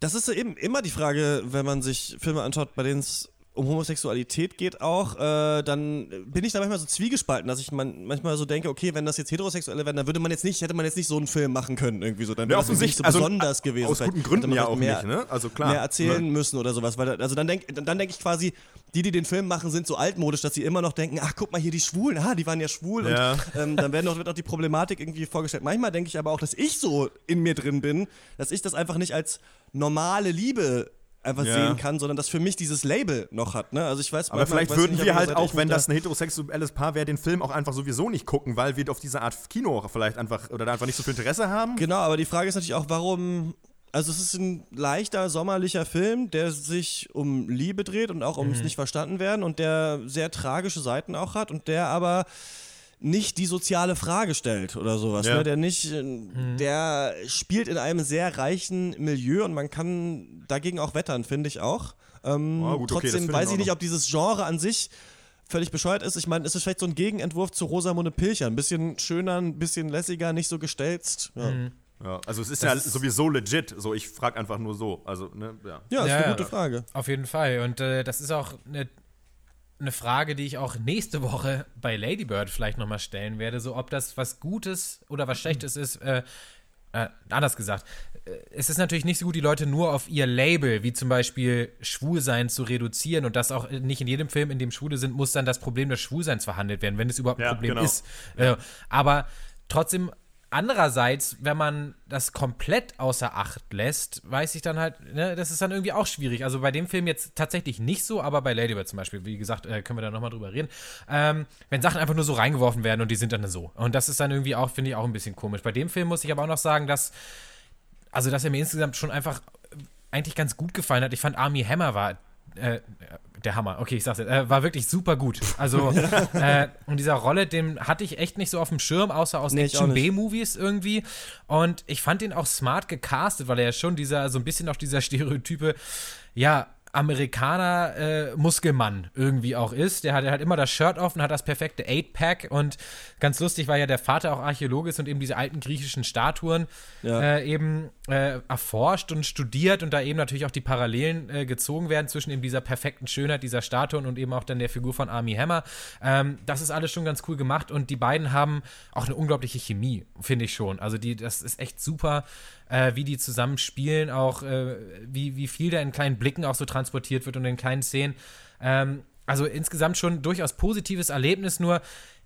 Das ist ja eben immer die Frage, wenn man sich Filme anschaut, bei denen es um Homosexualität geht auch, äh, dann bin ich da manchmal so zwiegespalten, dass ich man, manchmal so denke, okay, wenn das jetzt Heterosexuelle wären, dann würde man jetzt nicht, hätte man jetzt nicht so einen Film machen können irgendwie so, dann Ja, wäre das irgendwie nicht so besonders gewesen. Aus guten Gründen ja auch mehr, nicht, ne? Also klar. mehr erzählen Ne? müssen oder sowas, weil also dann denke dann denk ich quasi, die, die den Film machen, sind so altmodisch, dass sie immer noch denken, ach guck mal hier die Schwulen, ah, die waren ja schwul Ja. und ähm, dann werden auch, wird auch die Problematik irgendwie vorgestellt. Manchmal denke ich aber auch, dass ich so in mir drin bin, dass ich das einfach nicht als normale Liebe einfach Ja. sehen kann, sondern dass für mich dieses Label noch hat. Ne? Also ich weiß, Aber vielleicht weiß würden nicht, wir halt auch, wenn das ein heterosexuelles Paar wäre, den Film auch einfach sowieso nicht gucken, weil wir auf diese Art Kino vielleicht einfach oder da einfach nicht so viel Interesse haben. Genau, aber die Frage ist natürlich auch, warum. Also, es ist ein leichter, sommerlicher Film, der sich um Liebe dreht und auch Mhm. ums nicht verstanden werden und der sehr tragische Seiten auch hat und der aber nicht die soziale Frage stellt oder sowas. Ja. Ne? Der nicht, äh, der spielt in einem sehr reichen Milieu und man kann dagegen auch wettern, finde ich auch. Ähm, Ah, gut, okay, trotzdem ich weiß ich nicht, ob dieses Genre an sich völlig bescheuert ist. Ich meine, es ist vielleicht so ein Gegenentwurf zu Rosamunde Pilcher. Ein bisschen schöner, ein bisschen lässiger, nicht so gestelzt. Ja, Ja, also es ist Das ja ist- sowieso legit. So, ich frage einfach nur so. Also, ne, ja. ja ist Ja, eine ja. gute Frage. Auf jeden Fall. Und äh, das ist auch eine, eine Frage, die ich auch nächste Woche bei Ladybird vielleicht nochmal stellen werde. So, ob das was Gutes oder was Schlechtes ist. Äh, äh, anders gesagt, äh, es ist natürlich nicht so gut, die Leute nur auf ihr Label, wie zum Beispiel Schwulsein, zu reduzieren und das auch nicht in jedem Film, in dem Schwule sind, muss dann das Problem des Schwulseins verhandelt werden, wenn es überhaupt ein Ja, Problem genau. ist. Äh, aber trotzdem, andererseits, wenn man das komplett außer Acht lässt, weiß ich dann halt, ne, das ist dann irgendwie auch schwierig. Also bei dem Film jetzt tatsächlich nicht so, aber bei Ladybird zum Beispiel, wie gesagt, äh, können wir da nochmal drüber reden. Ähm, wenn Sachen einfach nur so reingeworfen werden und die sind dann so. Und das ist dann irgendwie auch, finde ich, auch ein bisschen komisch. Bei dem Film muss ich aber auch noch sagen, dass, also dass er mir insgesamt schon einfach eigentlich ganz gut gefallen hat. Ich fand Army Hammer war äh, der Hammer. Okay, ich sag's jetzt. Äh, war wirklich super gut. Also äh, und dieser Rolle, den hatte ich echt nicht so auf dem Schirm, außer aus Nee, ich auch Action nicht. B-Movies irgendwie. Und ich fand ihn auch smart gecastet, weil er ja schon dieser so ein bisschen auch dieser Stereotype, ja. Amerikaner äh, Muskelmann irgendwie auch ist. Der hat halt immer das Shirt offen, hat das perfekte Eight-Pack und ganz lustig, weil ja der Vater auch Archäologe ist und eben diese alten griechischen Statuen Ja. äh, eben äh, erforscht und studiert und da eben natürlich auch die Parallelen äh, gezogen werden zwischen eben dieser perfekten Schönheit dieser Statuen und eben auch dann der Figur von Army Hammer. Ähm, das ist alles schon ganz cool gemacht und die beiden haben auch eine unglaubliche Chemie, finde ich schon. Also die, das ist echt super, äh, wie die zusammen spielen, auch äh, wie, wie viel da in kleinen Blicken auch so transportiert wird und in kleinen Szenen. Ähm, also insgesamt schon durchaus positives Erlebnis, nur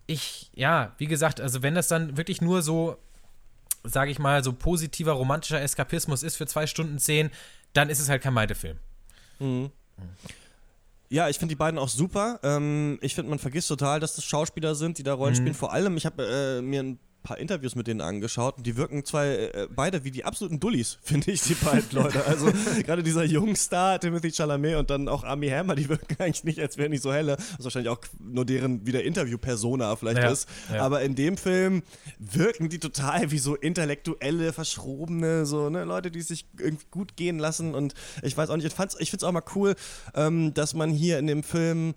ich, ja, wie gesagt, also wenn das dann wirklich nur so sage ich mal, so positiver romantischer Eskapismus ist für zwei Stunden zehn, dann ist es halt kein Meide-Film. Ja, ich finde die beiden auch super. Ähm, ich finde, man vergisst total, dass das Schauspieler sind, die da Rollen spielen. Vor allem, ich habe äh, mir ein paar Interviews mit denen angeschaut und die wirken zwei äh, beide wie die absoluten Dullis, finde ich, die beiden Leute. Also gerade dieser Jungstar, Timothy Chalamet und dann auch Army Hammer, die wirken eigentlich nicht, als wären die so helle. Was wahrscheinlich auch nur deren wieder Interview-Persona vielleicht Ja, ist. ja. Aber in dem Film wirken die total wie so intellektuelle, verschrobene, so, ne, Leute, die sich irgendwie gut gehen lassen. Und ich weiß auch nicht, ich, fand's- ich finde es auch mal cool, ähm, dass man hier in dem Film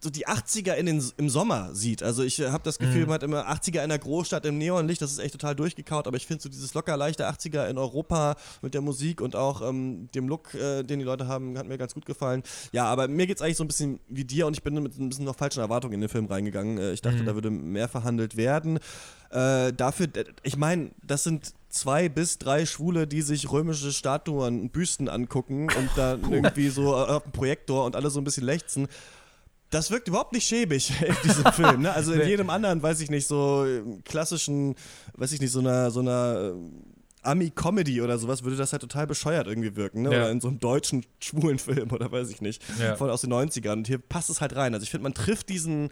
so die 80er in den, im Sommer sieht. Also ich habe das Gefühl, man hat immer 80er in der Großstadt im Neonlicht, das ist echt total durchgekaut, aber ich finde so dieses locker leichte 80er in Europa mit der Musik und auch ähm, dem Look, äh, den die Leute haben, hat mir ganz gut gefallen. Ja, aber mir geht es eigentlich so ein bisschen wie dir und ich bin mit ein bisschen noch falschen Erwartungen in den Film reingegangen. Äh, ich dachte, da würde mehr verhandelt werden. Äh, dafür, ich meine, das sind zwei bis drei Schwule, die sich römische Statuen und Büsten angucken und dann irgendwie so auf dem Projektor und alle so ein bisschen lechzen. Das wirkt überhaupt nicht schäbig in diesem Film. Ne? Also in Nee. jedem anderen, weiß ich nicht, so äh, klassischen, weiß ich nicht, so einer, so einer äh, Ami-Comedy oder sowas, würde das halt total bescheuert irgendwie wirken. Ne? Ja. Oder in so einem deutschen schwulen Film oder weiß ich nicht. Ja. Von aus den 90ern. Und hier passt es halt rein. Also ich finde, man trifft diesen,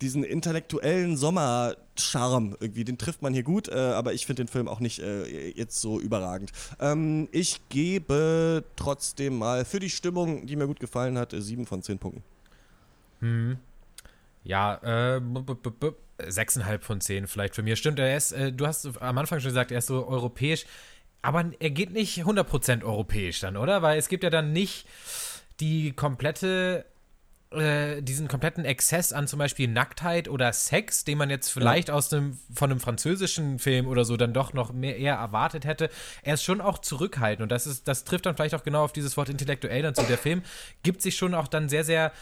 diesen intellektuellen Sommercharme irgendwie, den trifft man hier gut, äh, aber ich finde den Film auch nicht äh, jetzt so überragend. Ähm, ich gebe trotzdem mal für die Stimmung, die mir gut gefallen hat, sieben von zehn Punkten. Ja, äh, sechseinhalb von zehn vielleicht für mir. Stimmt, er ist, äh, du hast am Anfang schon gesagt, er ist so europäisch, aber er geht nicht 100% europäisch dann, oder? Weil es gibt ja dann nicht die komplette, äh, diesen kompletten Exzess an zum Beispiel Nacktheit oder Sex, den man jetzt vielleicht aus einem, von einem französischen Film oder so dann doch noch mehr eher erwartet hätte. Er ist schon auch zurückhaltend und das ist, das trifft dann vielleicht auch genau auf dieses Wort intellektuell dann zu. Der Film gibt sich schon auch dann sehr, sehr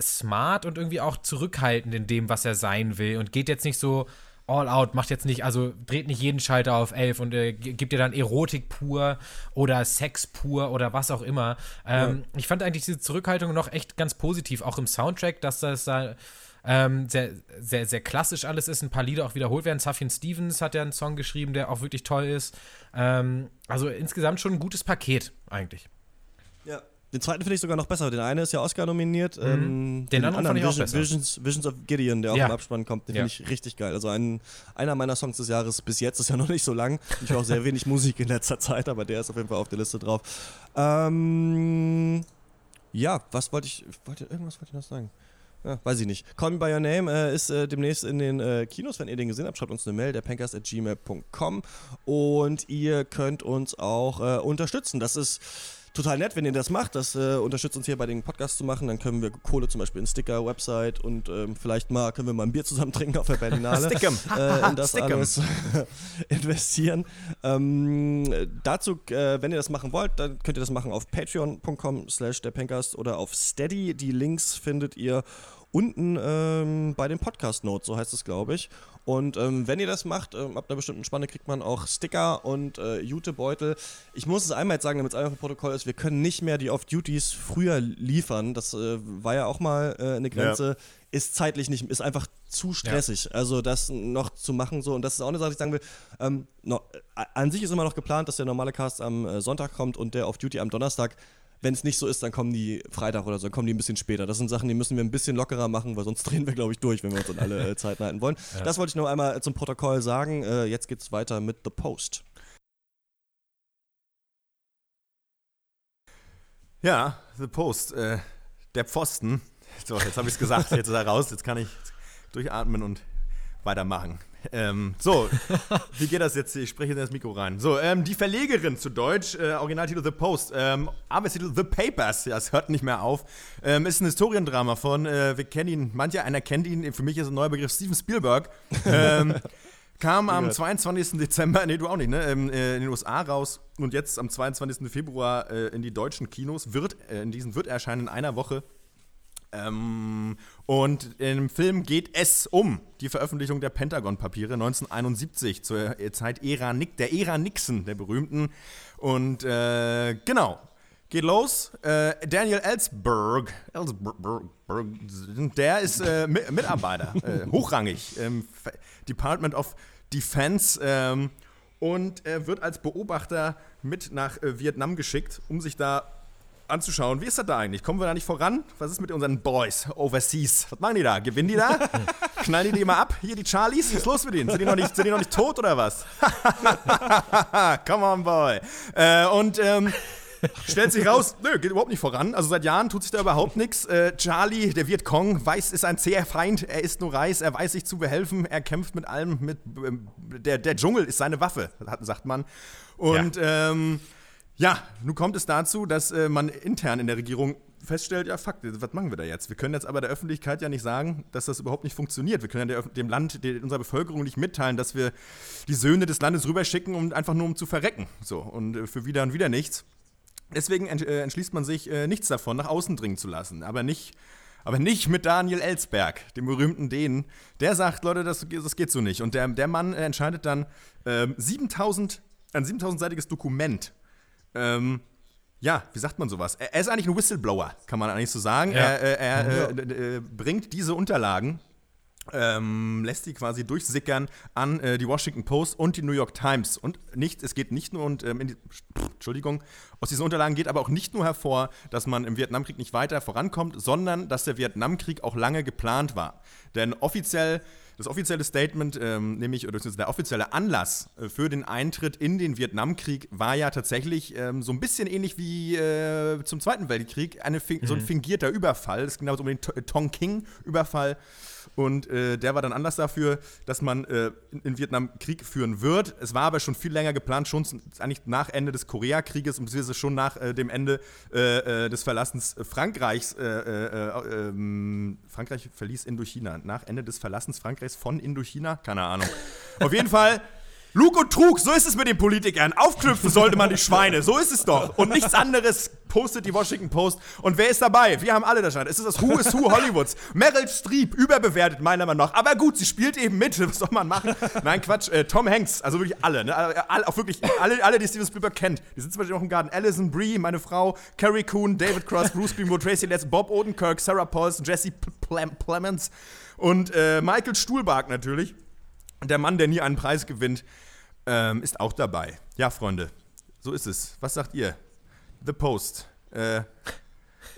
smart und irgendwie auch zurückhaltend in dem, was er sein will und geht jetzt nicht so all out, macht jetzt nicht, also dreht nicht jeden Schalter auf elf und äh, gibt dir dann Erotik pur oder Sex pur oder was auch immer. Ähm, Ich fand eigentlich diese Zurückhaltung noch echt ganz positiv, auch im Soundtrack, dass das da ähm, sehr, sehr, sehr klassisch alles ist, ein paar Lieder auch wiederholt werden. Safin Stevens hat ja einen Song geschrieben, der auch wirklich toll ist. Ähm, also insgesamt schon ein gutes Paket eigentlich. Ja. Den zweiten finde ich sogar noch besser. Den einen ist ja Oscar nominiert. Ähm, Mhm. Den anderen fand ich auch Vision, besser. Visions, Visions of Gideon, der auch Ja. im Abspann kommt, den Ja. finde ich richtig geil. Also ein, einer meiner Songs des Jahres bis jetzt ist ja noch nicht so lang. Ich höre auch sehr wenig Musik in letzter Zeit, aber der ist auf jeden Fall auf der Liste drauf. Ähm, ja, was wollte ich, wollte, irgendwas wollte ich noch sagen. Ja, weiß ich nicht. Call Me By Your Name äh, ist äh, demnächst in den äh, Kinos, wenn ihr den gesehen habt, schreibt uns eine Mail, derpankers.gmail.com und ihr könnt uns auch äh, unterstützen. Das ist total nett, wenn ihr das macht. Das äh, unterstützt uns hier bei den Podcasts zu machen. Dann können wir Kohle zum Beispiel in Sticker, Website und ähm, vielleicht mal können wir mal ein Bier zusammen trinken auf der Berlinale. Stickem. äh, in das Stickem. alles investieren. Ähm, dazu, äh, wenn ihr das machen wollt, dann könnt ihr das machen auf patreon.com slash der Pencast oder auf Steady. Die Links findet ihr unten ähm, bei den Podcast-Notes, so heißt es, glaube ich. Und ähm, wenn ihr das macht, ähm, ab einer bestimmten Spanne kriegt man auch Sticker und äh, Jutebeutel. Ich muss es einmal jetzt sagen, damit es einfach im Protokoll ist, wir können nicht mehr die Off-Duties früher liefern. Das äh, war ja auch mal äh, eine Grenze. Ist zeitlich nicht, ist einfach zu stressig. Also das noch zu machen so. Und das ist auch eine Sache, die ich sagen will. Ähm, no, an sich ist immer noch geplant, dass der normale Cast am äh, Sonntag kommt und der Off-Duty am Donnerstag. Wenn es nicht so ist, dann kommen die Freitag oder so, dann kommen die ein bisschen später. Das sind Sachen, die müssen wir ein bisschen lockerer machen, weil sonst drehen wir, glaube ich, durch, wenn wir uns an alle äh, Zeiten halten wollen. Das wollte ich nur einmal zum Protokoll sagen. Äh, jetzt geht's weiter mit The Post. Ja, The Post, äh, der Pfosten. So, jetzt habe ich es gesagt, jetzt ist er raus, jetzt kann ich durchatmen und weitermachen. Ähm, so, wie geht das jetzt? Ich spreche in das Mikro rein. So, ähm, die Verlegerin zu Deutsch, äh, Originaltitel The Post, ähm, Arbeitstitel The Papers, ja, es hört nicht mehr auf, ähm, ist ein Historiendrama von, äh, wir kennen ihn, mancher einer kennt ihn, für mich ist ein neuer Begriff Steven Spielberg. Ähm, Kam am 22. Dezember, nee, du auch nicht, ne? Ähm, äh, in den USA raus und jetzt am 22. Februar äh, in die deutschen Kinos. Wird, äh, in diesen wird erscheinen in einer Woche. Ähm, und im Film geht es um die Veröffentlichung der Pentagon-Papiere 1971 zur äh, Zeit Ära Nick, der Ära Nixon, der berühmten. Und äh, genau, geht los. Äh, Daniel Ellsberg, Ellsberg, der ist äh, Mi- Mitarbeiter, äh, hochrangig, im Department of Defense. Ähm, und wird als Beobachter mit nach äh, Vietnam geschickt, um sich da anzuschauen. Wie ist das da eigentlich? Kommen wir da nicht voran? Was ist mit unseren Boys overseas? Was machen die da? Gewinnen die da? Knallen die die mal ab? Hier die Charlies? Was ist los mit denen? Sind die noch nicht, sind die noch nicht tot oder was? Come on, boy. Äh, und ähm, stellt sich raus, nö, geht überhaupt nicht voran. Also seit Jahren tut sich da überhaupt nichts. Äh, Charlie, der Vietcong, weiß, ist ein zäher Feind. Er ist nur Reis, er weiß sich zu behelfen. Er kämpft mit allem. Mit, ähm, der, der Dschungel ist seine Waffe, sagt man. Und ja. Ähm, ja, nun kommt es dazu, dass äh, man intern in der Regierung feststellt, ja, fuck, was machen wir da jetzt? Wir können jetzt aber der Öffentlichkeit ja nicht sagen, dass das überhaupt nicht funktioniert. Wir können ja dem Land, der, unserer Bevölkerung nicht mitteilen, dass wir die Söhne des Landes rüberschicken, um einfach nur um zu verrecken. So, und äh, für wieder und wieder nichts. Deswegen ent, äh, entschließt man sich, äh, nichts davon nach außen dringen zu lassen. Aber nicht, aber nicht mit Daniel Ellsberg, dem berühmten Dänen. Der sagt, Leute, das, das geht so nicht. Und der, der Mann äh, entscheidet dann, ähm, 7000 ein 7000-seitiges Dokument. Ähm, ja, wie sagt man sowas? Er, er ist eigentlich ein Whistleblower, kann man eigentlich so sagen. Ja. Er, er, er äh, äh, bringt diese Unterlagen, ähm, lässt die quasi durchsickern an äh, die Washington Post und die New York Times. Und nicht, es geht nicht nur und ähm, die, pff, Entschuldigung, aus diesen Unterlagen geht aber auch nicht nur hervor, dass man im Vietnamkrieg nicht weiter vorankommt, sondern dass der Vietnamkrieg auch lange geplant war. Denn offiziell das offizielle Statement, ähm, nämlich, oder der offizielle Anlass äh, für den Eintritt in den Vietnamkrieg war ja tatsächlich ähm, so ein bisschen ähnlich wie äh, zum Zweiten Weltkrieg, eine, fin- so ein fingierter Überfall. Es ging damals um den To- Tonking-Überfall. Und äh, der war dann Anlass dafür, dass man äh, in, Vietnam Krieg führen wird. Es war aber schon viel länger geplant, schon eigentlich nach Ende des Koreakrieges und beziehungsweise schon nach äh, dem Ende äh, äh, des Verlassens Frankreichs. Äh, ähm, Frankreich verließ Indochina. Nach Ende des Verlassens Frankreichs von Indochina? Keine Ahnung. Auf jeden Fall. Lug und Trug, so ist es mit den Politikern. Aufknüpfen sollte man die Schweine, so ist es doch. Und nichts anderes postet die Washington Post. Und wer ist dabei? Wir haben alle da stand. Es ist das Who is Who Hollywoods. Meryl Streep, überbewertet meiner Meinung nach. Aber gut, sie spielt eben mit. Was soll man machen? Nein, Quatsch. Äh, Tom Hanks, also wirklich alle. Ne? Alle, auch wirklich alle, alle, die Steven Spielberg kennt. Die sind zum Beispiel auch im Garten. Alison Brie, meine Frau, Carrie Coon, David Cross, Bruce Greenwood, Tracy Letts, Bob Odenkirk, Sarah Paulson, Jesse Ple Plemons und äh, Michael Stuhlbarg natürlich. Der Mann, der nie einen Preis gewinnt, ähm, ist auch dabei. Ja, Freunde, so ist es. Was sagt ihr? The Post. Äh,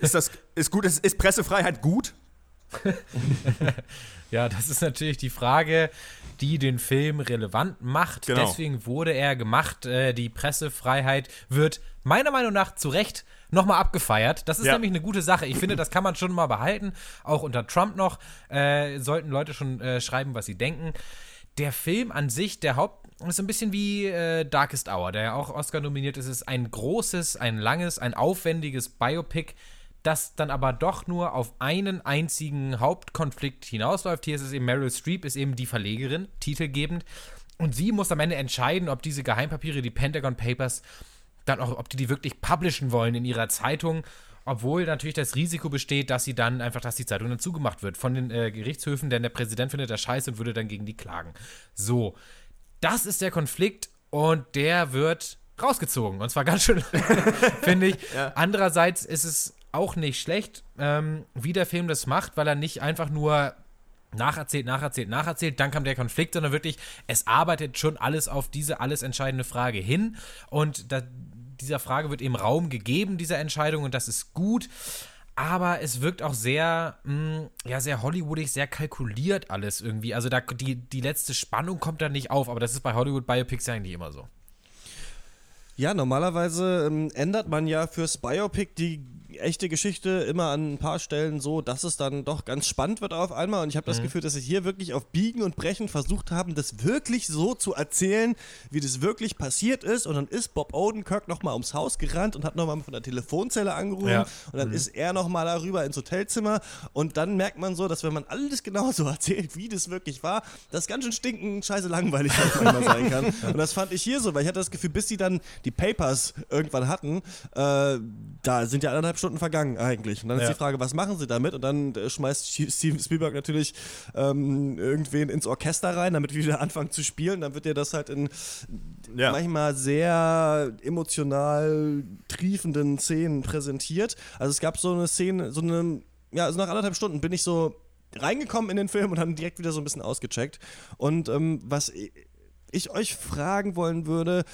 ist das ist gut? Ist, ist Pressefreiheit gut? Ja, das ist natürlich die Frage, die den Film relevant macht. Genau. Deswegen wurde er gemacht. Äh, die Pressefreiheit wird meiner Meinung nach zu Recht nochmal abgefeiert. Das ist Ja. nämlich eine gute Sache. Ich finde, das kann man schon mal behalten. Auch unter Trump noch äh, sollten Leute schon äh, schreiben, was sie denken. Der Film an sich, der Haupt ist ein bisschen wie äh, Darkest Hour, der ja auch Oscar nominiert ist. Es ist ein großes, ein langes, ein aufwendiges Biopic, das dann aber doch nur auf einen einzigen Hauptkonflikt hinausläuft. Hier ist es eben Meryl Streep, ist eben die Verlegerin, titelgebend. Und sie muss am Ende entscheiden, ob diese Geheimpapiere, die Pentagon Papers, dann auch, ob die die wirklich publishen wollen in ihrer Zeitung. Obwohl natürlich das Risiko besteht, dass sie dann einfach, dass die Zeitung dann zugemacht wird von den äh, Gerichtshöfen, denn der Präsident findet das scheiße und würde dann gegen die klagen. So, das ist der Konflikt und der wird rausgezogen. Und zwar ganz schön, finde ich. Andererseits ist es auch nicht schlecht, ähm, wie der Film das macht, weil er nicht einfach nur nacherzählt, nacherzählt, nacherzählt, dann kam der Konflikt, sondern wirklich, es arbeitet schon alles auf diese alles entscheidende Frage hin und da, dieser Frage wird eben Raum gegeben, dieser Entscheidung und das ist gut. Aber es wirkt auch sehr, mh, ja, sehr Hollywoodig, sehr kalkuliert alles irgendwie. Also da, die, die letzte Spannung kommt da nicht auf, aber das ist bei Hollywood-Biopics ja eigentlich immer so. Ja, normalerweise ähm, ändert man ja fürs Biopic die echte Geschichte immer an ein paar Stellen so, dass es dann doch ganz spannend wird auf einmal. Und ich habe das Gefühl, dass sie hier wirklich auf Biegen und Brechen versucht haben, das wirklich so zu erzählen, wie das wirklich passiert ist. Und dann ist Bob Odenkirk nochmal ums Haus gerannt und hat nochmal von der Telefonzelle angerufen. Ja. Und dann ist er nochmal darüber ins Hotelzimmer. Und dann merkt man so, dass wenn man alles genau so erzählt, wie das wirklich war, das ganz schön stinkend scheiße langweilig manchmal sein kann. Und das fand ich hier so, weil ich hatte das Gefühl, bis sie dann die Papers irgendwann hatten, äh, da sind ja anderthalb Stunden vergangen eigentlich. Und dann Ja. ist die Frage, was machen sie damit? Und dann äh, schmeißt Sch- Steven Spielberg natürlich ähm, irgendwen ins Orchester rein, damit wir wieder anfangen zu spielen. Dann wird dir das halt in Ja. manchmal sehr emotional triefenden Szenen präsentiert. Also es gab so eine Szene, so eine, ja, also nach anderthalb Stunden bin ich so reingekommen in den Film und dann direkt wieder so ein bisschen ausgecheckt. Und ähm, was ich euch fragen wollen würde,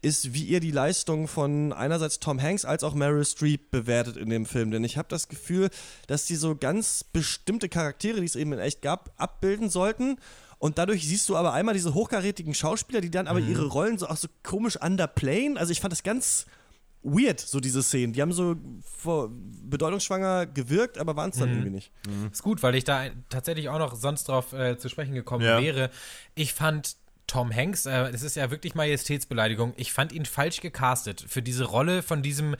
ist, wie ihr die Leistung von einerseits Tom Hanks als auch Meryl Streep bewertet in dem Film. Denn ich habe das Gefühl, dass die so ganz bestimmte Charaktere, die es eben in echt gab, abbilden sollten. Und dadurch siehst du aber einmal diese hochkarätigen Schauspieler, die dann aber ihre Rollen so auch so komisch underplayen. Also ich fand das ganz weird, so diese Szenen. Die haben so vor- bedeutungsschwanger gewirkt, aber waren es dann irgendwie nicht. Ist gut, weil ich da tatsächlich auch noch sonst drauf äh, zu sprechen gekommen Ja. wäre. Ich fand Tom Hanks, äh, das ist ja wirklich Majestätsbeleidigung, ich fand ihn falsch gecastet für diese Rolle von diesem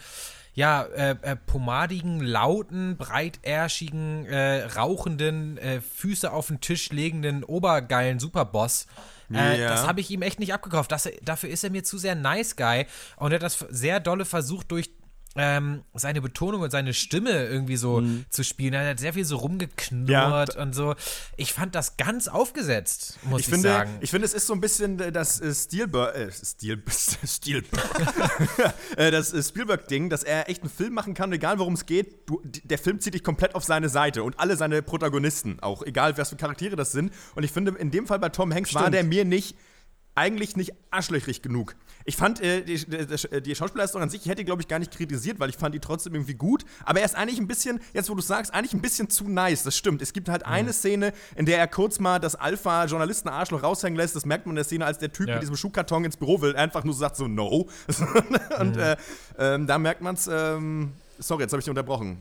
ja, äh, äh, pomadigen, lauten, breitärschigen, äh, rauchenden, äh, Füße auf den Tisch legenden, obergeilen Superboss. Äh, Ja. Das habe ich ihm echt nicht abgekauft. Das, dafür ist er mir zu sehr nice guy und er hat das sehr dolle versucht durch ähm, seine Betonung und seine Stimme irgendwie so Mhm. zu spielen. Er hat sehr viel so rumgeknurrt und so. Ich fand das ganz aufgesetzt, muss ich, Ich finde, sagen. ich finde, es ist so ein bisschen äh, das äh, Spielberg, äh, Stil, Spielberg, äh, das Spielberg-Ding, dass er echt einen Film machen kann, egal worum es geht. Du, der Film zieht dich komplett auf seine Seite und alle seine Protagonisten, auch egal was für Charaktere das sind. Und ich finde, in dem Fall bei Tom Hanks war Stimmt. der mir nicht eigentlich nicht arschlöchrig genug. Ich fand äh, die, die, die Schauspielleistung an sich, ich hätte, glaube ich, gar nicht kritisiert, weil ich fand die trotzdem irgendwie gut. Aber er ist eigentlich ein bisschen, jetzt wo du sagst, eigentlich ein bisschen zu nice. Das stimmt. Es gibt halt eine Szene, in der er kurz mal das Alpha-Journalisten-Arschloch raushängen lässt. Das merkt man in der Szene, als der Typ Ja. mit diesem Schuhkarton ins Büro will, einfach nur so sagt so, no. Und äh, ähm, da merkt man es, ähm, sorry, jetzt habe ich dich unterbrochen.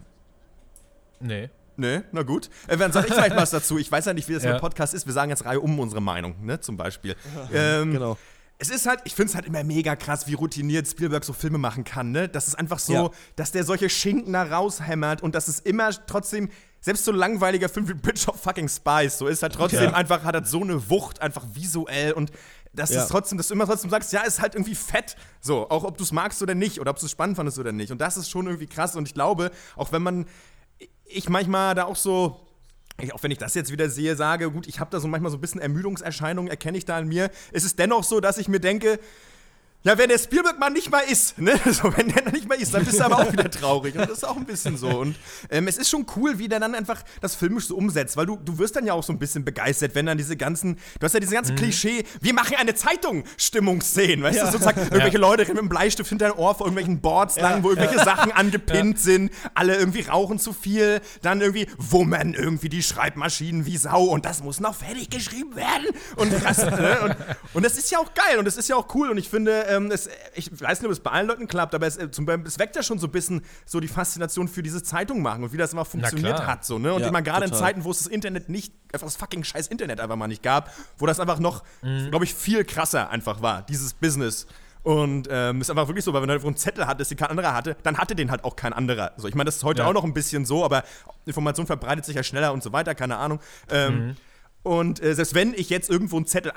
nee. Nee, na gut. Äh, dann sag ich vielleicht was dazu. Ich weiß ja nicht, wie das Ja. mit Podcast ist. Wir sagen jetzt Reihe um unsere Meinung, ne, zum Beispiel. Ähm, Genau. es ist halt, ich finde es halt immer mega krass, wie routiniert Spielberg so Filme machen kann, ne? Das ist einfach so, Ja. dass der solche Schinken da raushämmert und dass es immer trotzdem, selbst so langweiliger Film wie Bridge of fucking Spice, so ist er trotzdem Ja. einfach, hat er so eine Wucht, einfach visuell und das Ja. ist trotzdem, dass du immer trotzdem sagst, ja, ist halt irgendwie fett. So, auch ob du es magst oder nicht oder ob du es spannend fandest oder nicht. Und das ist schon irgendwie krass und ich glaube, auch wenn man, ich manchmal da auch so, ich, auch wenn ich das jetzt wieder sehe, sage, gut, ich habe da so manchmal so ein bisschen Ermüdungserscheinungen, erkenne ich da an mir. Es ist dennoch so, dass ich mir denke, ja, wenn der Spielberg mal nicht mal ist, ne? So, wenn der nicht mal ist, dann bist du aber auch wieder traurig. Und das ist auch ein bisschen so. Und ähm, es ist schon cool, wie der dann einfach das filmisch so umsetzt, weil du, du wirst dann ja auch so ein bisschen begeistert, wenn dann diese ganzen, du hast ja diese ganzen Klischee, wir machen eine Zeitung Stimmungsszenen, weißt du, sozusagen, irgendwelche Leute rennen mit dem Bleistift hinter ein Ohr vor irgendwelchen Boards lang, wo irgendwelche Sachen angepinnt sind, alle irgendwie rauchen zu viel, dann irgendwie wummern irgendwie die Schreibmaschinen wie Sau und das muss noch fertig geschrieben werden. Und das, ne? und, und das ist ja auch geil und das ist ja auch cool und ich finde, ähm, es, ich weiß nicht, ob es bei allen Leuten klappt, aber es, äh, zum es weckt ja schon so ein bisschen so die Faszination für dieses Zeitung machen und wie das immer funktioniert hat. So, ne? Und Ja, meine, gerade in. Zeiten, wo es das Internet nicht, einfach das fucking scheiß Internet einfach mal nicht gab, wo das einfach noch, Mhm. glaube ich, viel krasser einfach war, dieses Business. Und ähm, ist einfach wirklich so, weil wenn du irgendwo einen Zettel hattest, den kein anderer hatte, dann hatte den halt auch kein anderer. So, ich meine, das ist heute Ja. auch noch ein bisschen so, aber Information verbreitet sich ja schneller und so weiter, keine Ahnung. Ähm, Und äh, selbst wenn ich jetzt irgendwo einen Zettel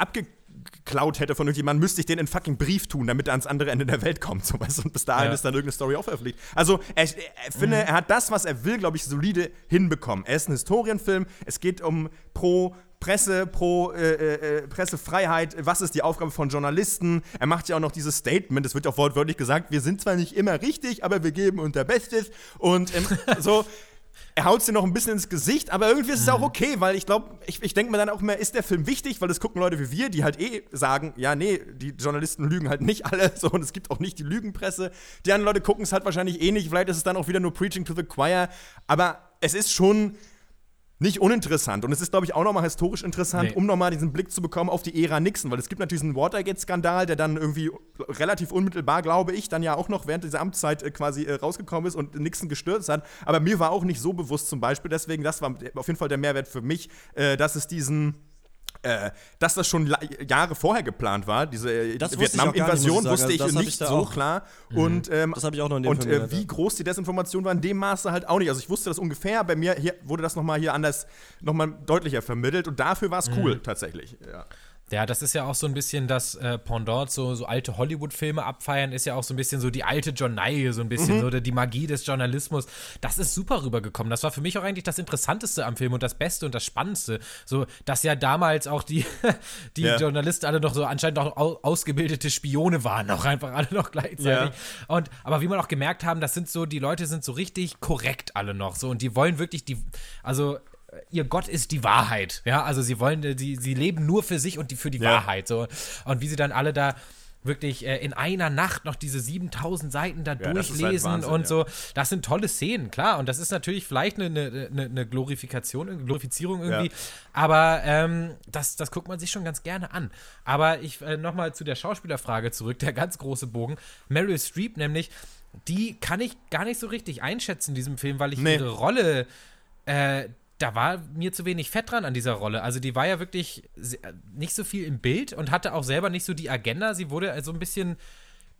abgeklaut hätte von irgendjemandem, müsste ich den in fucking Brief tun, damit er ans andere Ende der Welt kommt. So, weißt? Und bis dahin Ja. ist dann irgendeine Story auch veröffentlicht. Also, ich finde, er hat das, was er will, glaube ich, solide hinbekommen. Er ist ein Historienfilm. Es geht um pro Presse, pro äh, äh, Pressefreiheit, was ist die Aufgabe von Journalisten? Er macht ja auch noch dieses Statement, es wird auch wortwörtlich gesagt, wir sind zwar nicht immer richtig, aber wir geben unser Bestes. Und ähm, so, er haut dir noch ein bisschen ins Gesicht, aber irgendwie ist es auch okay, weil ich glaube, ich, ich denke mir dann auch immer, ist der Film wichtig, weil das gucken Leute wie wir, die halt eh sagen, ja, nee, die Journalisten lügen halt nicht alle, so, und es gibt auch nicht die Lügenpresse. Die anderen Leute gucken es halt wahrscheinlich eh nicht, vielleicht ist es dann auch wieder nur Preaching to the Choir, aber es ist schon nicht uninteressant. Und es ist, glaube ich, auch nochmal historisch interessant, Nee. um nochmal diesen Blick zu bekommen auf die Ära Nixon. Weil es gibt natürlich diesen Watergate-Skandal, der dann irgendwie relativ unmittelbar, glaube ich, dann ja auch noch während dieser Amtszeit äh, quasi äh, rausgekommen ist und Nixon gestürzt hat. Aber mir war auch nicht so bewusst zum Beispiel, deswegen, das war auf jeden Fall der Mehrwert für mich, äh, dass es diesen äh, dass das schon Jahre vorher geplant war, diese äh, Vietnam-Invasion, sagen. wusste ich Also nicht ich so auch- klar. Und, ähm, Das habe ich auch noch in dem und Film äh, wie groß die Desinformation war in dem Maße halt auch nicht. Also ich wusste das ungefähr, bei mir wurde das nochmal hier anders, nochmal deutlicher vermittelt und dafür war es cool Mhm. tatsächlich. Ja. Ja, das ist ja auch so ein bisschen das äh, Pendant, so, so alte Hollywood-Filme abfeiern, ist ja auch so ein bisschen so die alte Journaille, so ein bisschen, Mhm. so die, die Magie des Journalismus. Das ist super rübergekommen. Das war für mich auch eigentlich das Interessanteste am Film und das Beste und das Spannendste. So, dass ja damals auch die, die Ja. Journalisten alle noch so anscheinend auch au ausgebildete Spione waren, auch einfach alle noch gleichzeitig. Ja. Und, aber wie man auch gemerkt haben, das sind so, die Leute sind so richtig korrekt alle noch, so, und die wollen wirklich die, also, ihr Gott ist die Wahrheit. Ja, also sie wollen, äh, sie, sie leben nur für sich und die, für die Ja. Wahrheit. So. Und wie sie dann alle da wirklich äh, in einer Nacht noch diese 7000 Seiten da Ja, halt durchlesen Wahnsinn, und ja. so. Das sind tolle Szenen, klar. Und das ist natürlich vielleicht eine, eine, eine- eine Glorifikation, eine Glorifizierung irgendwie. Ja. Aber ähm, das, das guckt man sich schon ganz gerne an. Aber ich äh, nochmal zu der Schauspielerfrage zurück, der ganz große Bogen. Meryl Streep nämlich, die kann ich gar nicht so richtig einschätzen in diesem Film, weil ich Nee. ihre Rolle äh, da war mir zu wenig Fett dran an dieser Rolle. Also die war ja wirklich se- nicht so viel im Bild und hatte auch selber nicht so die Agenda. Sie wurde also ein bisschen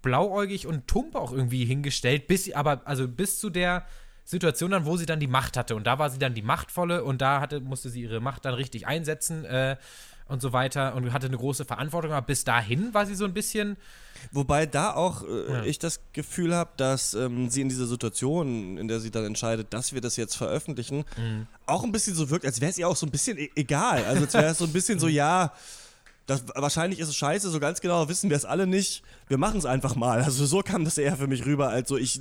blauäugig und tump auch irgendwie hingestellt, bis aber also bis zu der Situation dann, wo sie dann die Macht hatte. Und da war sie dann die Machtvolle und da hatte, musste sie ihre Macht dann richtig einsetzen. Äh, und so weiter und hatte eine große Verantwortung, aber bis dahin war sie so ein bisschen. Wobei da auch äh, Ja. ich das Gefühl habe, dass ähm, sie in dieser Situation, in der sie dann entscheidet, dass wir das jetzt veröffentlichen, Mhm. auch ein bisschen so wirkt, als wäre es ihr auch so ein bisschen e egal. Also als wäre es so ein bisschen so, ja, das, wahrscheinlich ist es scheiße, so ganz genau wissen wir es alle nicht. Wir machen es einfach mal. Also so kam das eher für mich rüber, als so ich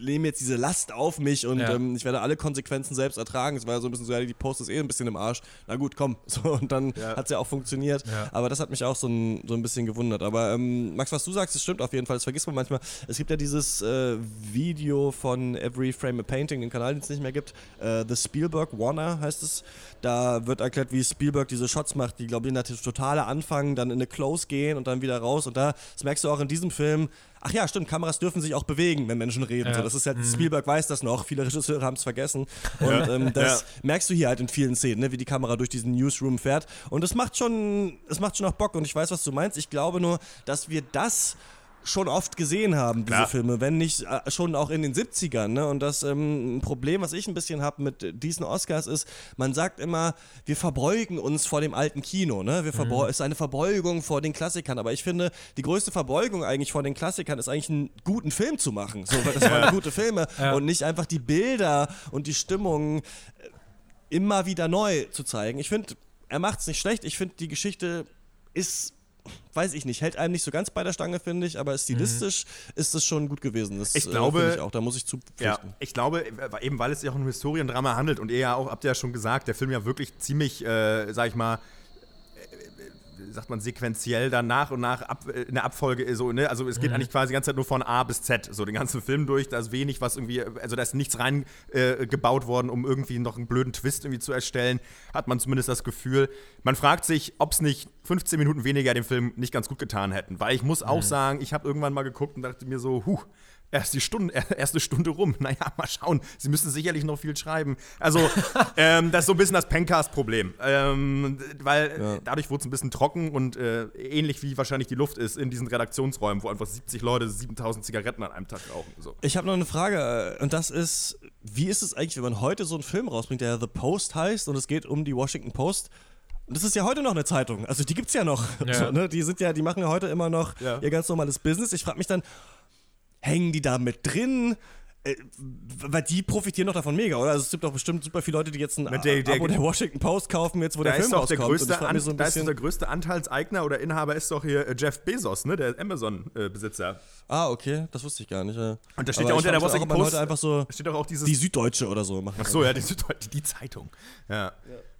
nehme jetzt diese Last auf mich und Ja. ähm, ich werde alle Konsequenzen selbst ertragen. Es war ja so ein bisschen so, ja, die Post ist eh ein bisschen im Arsch. Na gut, komm. So, und dann Ja. hat es ja auch funktioniert. Ja. Aber das hat mich auch so ein, so ein bisschen gewundert. Aber ähm, Max, was du sagst, das stimmt auf jeden Fall. Das vergisst man manchmal. Es gibt ja dieses äh, Video von Every Frame a Painting, den Kanal, den es nicht mehr gibt. Äh, The Spielberg Warner heißt es. Da wird erklärt, wie Spielberg diese Shots macht, die, glaube ich, in der Totale anfangen, dann in eine Close gehen und dann wieder raus. Und da, das merkst du auch in diesem Film. Ach ja, stimmt, Kameras dürfen sich auch bewegen, wenn Menschen reden. Ja. So, das ist ja, Spielberg weiß das noch, viele Regisseure haben es vergessen. Und ähm, das merkst du hier halt in vielen Szenen, ne, wie die Kamera durch diesen Newsroom fährt. Und es macht schon, es macht schon auch Bock. Und ich weiß, was du meinst. Ich glaube nur, dass wir das schon oft gesehen haben, diese Klar. Filme, wenn nicht äh, schon auch in den 70ern. Ne? Und das ähm, ein Problem, was ich ein bisschen habe mit diesen Oscars, ist, man sagt immer, wir verbeugen uns vor dem alten Kino. Ne? Wir verbeu- ist eine Verbeugung vor den Klassikern. Aber ich finde, die größte Verbeugung eigentlich vor den Klassikern ist eigentlich einen guten Film zu machen. So, weil das waren gute Filme und nicht einfach die Bilder und die Stimmung äh, immer wieder neu zu zeigen. Ich finde, er macht es nicht schlecht. Ich finde, die Geschichte ist, weiß ich nicht, hält einem nicht so ganz bei der Stange, finde ich, aber stilistisch ist es schon gut gewesen. Das, Ich äh, glaube- ich auch, da muss ich Ja, zupflichten. ich glaube, äh, eben weil es sich auch um ein Historiendrama handelt und ihr ja auch, habt ihr ja schon gesagt, der Film ja wirklich ziemlich, äh, sag ich mal, sagt man sequenziell dann nach und nach ab, äh, in der Abfolge ist so, ne? Also es geht eigentlich quasi die ganze Zeit nur von A bis Z, so den ganzen Film durch. Da ist wenig, was irgendwie, also da ist nichts rein äh, gebaut worden, um irgendwie noch einen blöden Twist irgendwie zu erstellen. Hat man zumindest das Gefühl. Man fragt sich, ob es nicht 15 Minuten weniger dem Film nicht ganz gut getan hätten. Weil ich muss auch sagen, ich habe irgendwann mal geguckt und dachte mir so, huh, Erst die Stunde, erste Stunde rum. Naja, mal schauen. Sie müssen sicherlich noch viel schreiben. Also, ähm, das ist so ein bisschen das Pencast-Problem. Ähm, weil äh, dadurch wurde es ein bisschen trocken und äh, ähnlich wie wahrscheinlich die Luft ist in diesen Redaktionsräumen, wo einfach 70 Leute 7000 Zigaretten an einem Tag rauchen. So. Ich habe noch eine Frage äh, und das ist, wie ist es eigentlich, wenn man heute so einen Film rausbringt, der The Post heißt und es geht um die Washington Post? Und das ist ja heute noch eine Zeitung. Also die gibt's ja noch. Ja. So, ne? Die sind ja, die machen ja heute immer noch Ja. ihr ganz normales Business. Ich frage mich dann, hängen die da mit drin? Äh, weil die profitieren doch davon mega, oder? Also es gibt doch bestimmt super viele Leute, die jetzt ein Mit der- der- Abo der Washington Post kaufen, jetzt wo der ist Film der rauskommt. Und größte, An so ein da ist der größte Anteilseigner oder Inhaber ist doch hier äh, Jeff Bezos, ne? der Amazon-Besitzer. Ah, okay, das wusste ich gar nicht. Ja. Und da steht ja unter der Washington Post- einfach so Da steht doch auch dieses. die Süddeutsche oder so. Ach so, ja, die, Süddeutsche- die Zeitung. Ja. Ja,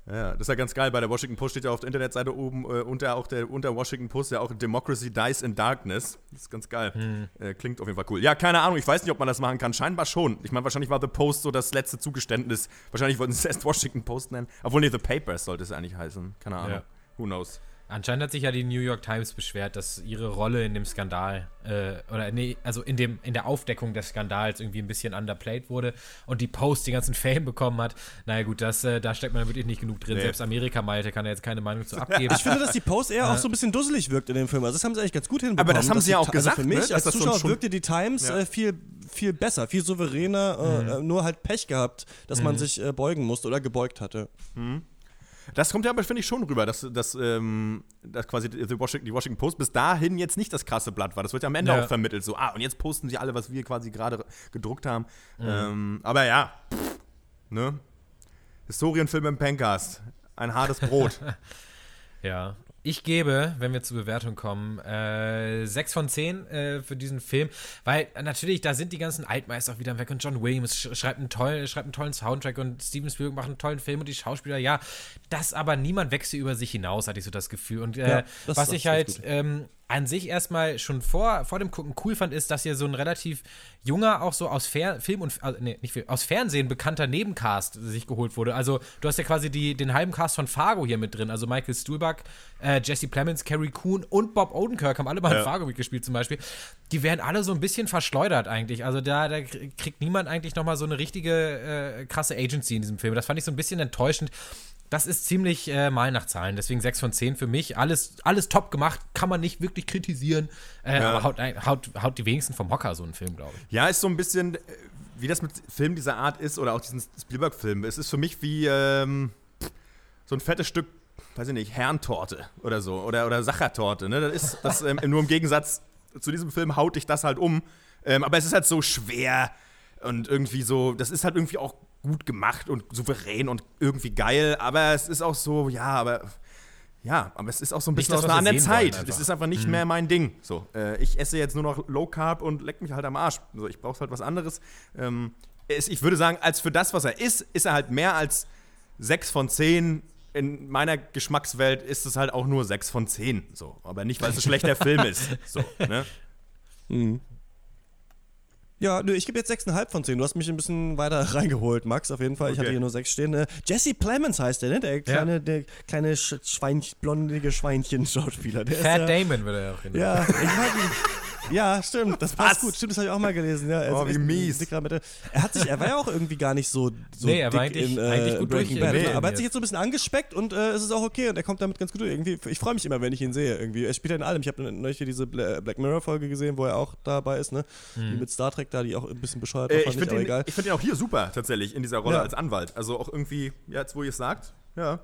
das ist ja ganz geil. Bei der Washington Post steht ja auf der Internetseite oben äh, unter, auch der, unter Washington Post ja auch Democracy Dies in Darkness. Das ist ganz geil. Hm. Äh, klingt auf jeden Fall cool. Ja, keine Ahnung. Ich weiß nicht, ob man das machen kann. Scheinbar schon. Ich meine, wahrscheinlich war The Post so das letzte Zugeständnis. Wahrscheinlich wollten sie es erst Washington Post nennen. Obwohl, nee, The Papers sollte es eigentlich heißen. Keine Ahnung. Ja. Who knows? Anscheinend hat sich ja die New York Times beschwert, dass ihre Rolle in dem Skandal, äh, oder nee, also in, dem, in der Aufdeckung des Skandals irgendwie ein bisschen underplayed wurde und die Post den ganzen Fame bekommen hat. Naja, gut, das, äh, da steckt man wirklich nicht genug drin. Nee. Selbst Amerika Malte kann da jetzt keine Meinung zu abgeben. Ich finde, dass die Post eher auch so ein bisschen dusselig wirkt in dem Film. Also das haben sie eigentlich ganz gut hinbekommen. Aber das haben sie ja die auch Ta- gesagt, Also für mich ne? als Zuschauer schon- wirkte die Times Ja. äh, viel, viel besser, viel souveräner, Mhm. äh, äh, nur halt Pech gehabt, dass man sich äh, beugen musste oder gebeugt hatte. Das kommt ja aber, finde ich, schon rüber, dass, dass, ähm, dass quasi die Washington, die Washington Post bis dahin jetzt nicht das krasse Blatt war. Das wird ja am Ende Ja. auch vermittelt. So, ah, und jetzt posten sie alle, was wir quasi gerade gedruckt haben. Mhm. Ähm, aber ja, pff, ne? Historienfilm im Pencast. Ein hartes Brot. Ja. Ich gebe, wenn wir zur Bewertung kommen, äh, 6 von 10 äh, für diesen Film, weil natürlich, da sind die ganzen Altmeister auch wieder weg und John Williams sch schreibt, einen tollen, schreibt einen tollen Soundtrack und Steven Spielberg macht einen tollen Film und die Schauspieler, ja, das aber niemand wächst hier über sich hinaus, hatte ich so das Gefühl. Und äh, Ja, was ich halt ähm, an sich erstmal schon vor, vor dem Gucken cool fand, ist, dass hier so ein relativ junger, auch so aus Fer Film und also, nee, nicht Film, aus Fernsehen bekannter Nebencast sich geholt wurde. Also du hast ja quasi die, den halben Cast von Fargo hier mit drin. Also Michael Stuhlbarg, äh, Jesse Plemons, Carrie Coon und Bob Odenkirk haben alle mal in Ja. Fargo mitgespielt zum Beispiel. Die werden alle so ein bisschen verschleudert eigentlich. Also da, da kriegt niemand eigentlich nochmal so eine richtige äh, krasse Agency in diesem Film. Das fand ich so ein bisschen enttäuschend. Das ist ziemlich äh, mal nach Zahlen, deswegen 6 von 10 für mich. Alles, alles top gemacht, kann man nicht wirklich kritisieren. Äh, Ja. Aber haut, haut, haut die wenigsten vom Hocker, so ein Film, glaube ich. ja, ist so ein bisschen, äh, wie das mit Filmen dieser Art ist oder auch diesen Spielberg-Filmen. Es ist für mich wie ähm, so ein fettes Stück weiß ich nicht, Herrentorte oder so oder, oder Sachertorte. Ne? Das ist das, ähm, nur im Gegensatz zu diesem Film haut dich das halt um. Ähm, aber es ist halt so schwer und irgendwie so, das ist halt irgendwie auch gut gemacht und souverän und irgendwie geil, aber es ist auch so, ja, aber ja, aber es ist auch so ein bisschen das, aus einer anderen Zeit. Das ist einfach nicht mehr mein Ding. So, äh, ich esse jetzt nur noch Low Carb und leck mich halt am Arsch. So, ich brauche halt was anderes. Ähm, es, ich würde sagen, als für das, was er ist, ist er halt mehr als 6 von 10. In meiner Geschmackswelt ist es halt auch nur 6 von 10. So, aber nicht, weil es ein schlechter Film ist. So, ne? Ja, nö, ich gebe jetzt 6,5 von 10. Du hast mich ein bisschen weiter reingeholt, Max, auf jeden Fall. Ich Okay. hatte hier nur 6 stehen. Äh, Jesse Plemons heißt der, ne? Der kleine, der kleine Sch Schweinchen, blondige Schweinchen-Schauspieler. Fat ja, Damon würde er auch genannt. Ja, ich mag ihn. Ja, stimmt, das passt Was? gut. Stimmt, das habe ich auch mal gelesen. Ja, er ist Oh, wie mies. Er, hat sich, er war ja auch irgendwie gar nicht so, so Nee, er war dick eigentlich- in äh, eigentlich gut Breaking durch- Bad. nee. aber er hat sich jetzt so ein bisschen angespeckt und äh, es ist auch okay und er kommt damit ganz gut durch. Irgendwie, ich freue mich immer, wenn ich ihn sehe. Irgendwie. Er spielt ja in allem. Ich habe neulich hier diese Bla- Black Mirror-Folge gesehen, wo er auch dabei ist, ne? Die mit Star Trek da, die auch ein bisschen bescheuert war, Äh, fand ich finde ihn, find ihn auch hier super, tatsächlich, in dieser Rolle Ja. als Anwalt. Also auch irgendwie, ja, jetzt wo ihr es sagt, ja.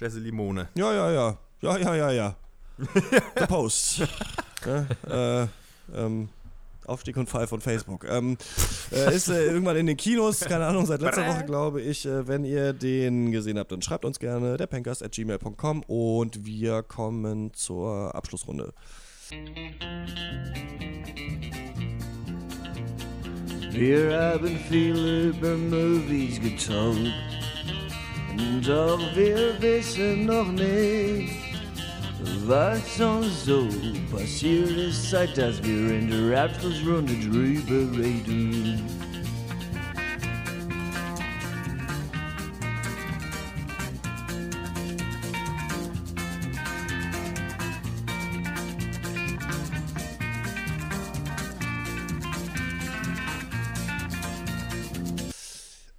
Jesse Limone. Ja, ja, ja. Ja, ja, ja, ja. The Post. ja, äh, ähm, Aufstieg und Fall von Facebook. Ähm, äh, ist äh, irgendwann in den Kinos, keine Ahnung, seit letzter Woche, glaube ich. Äh, wenn ihr den gesehen habt, dann schreibt uns gerne derpencast.gmail.com und wir kommen zur Abschlussrunde. Wir haben viel über Movies getalkt, doch wir wissen noch nicht, was uns so passiert ist, seit dass wir in der Abschlussrunde drüber reden.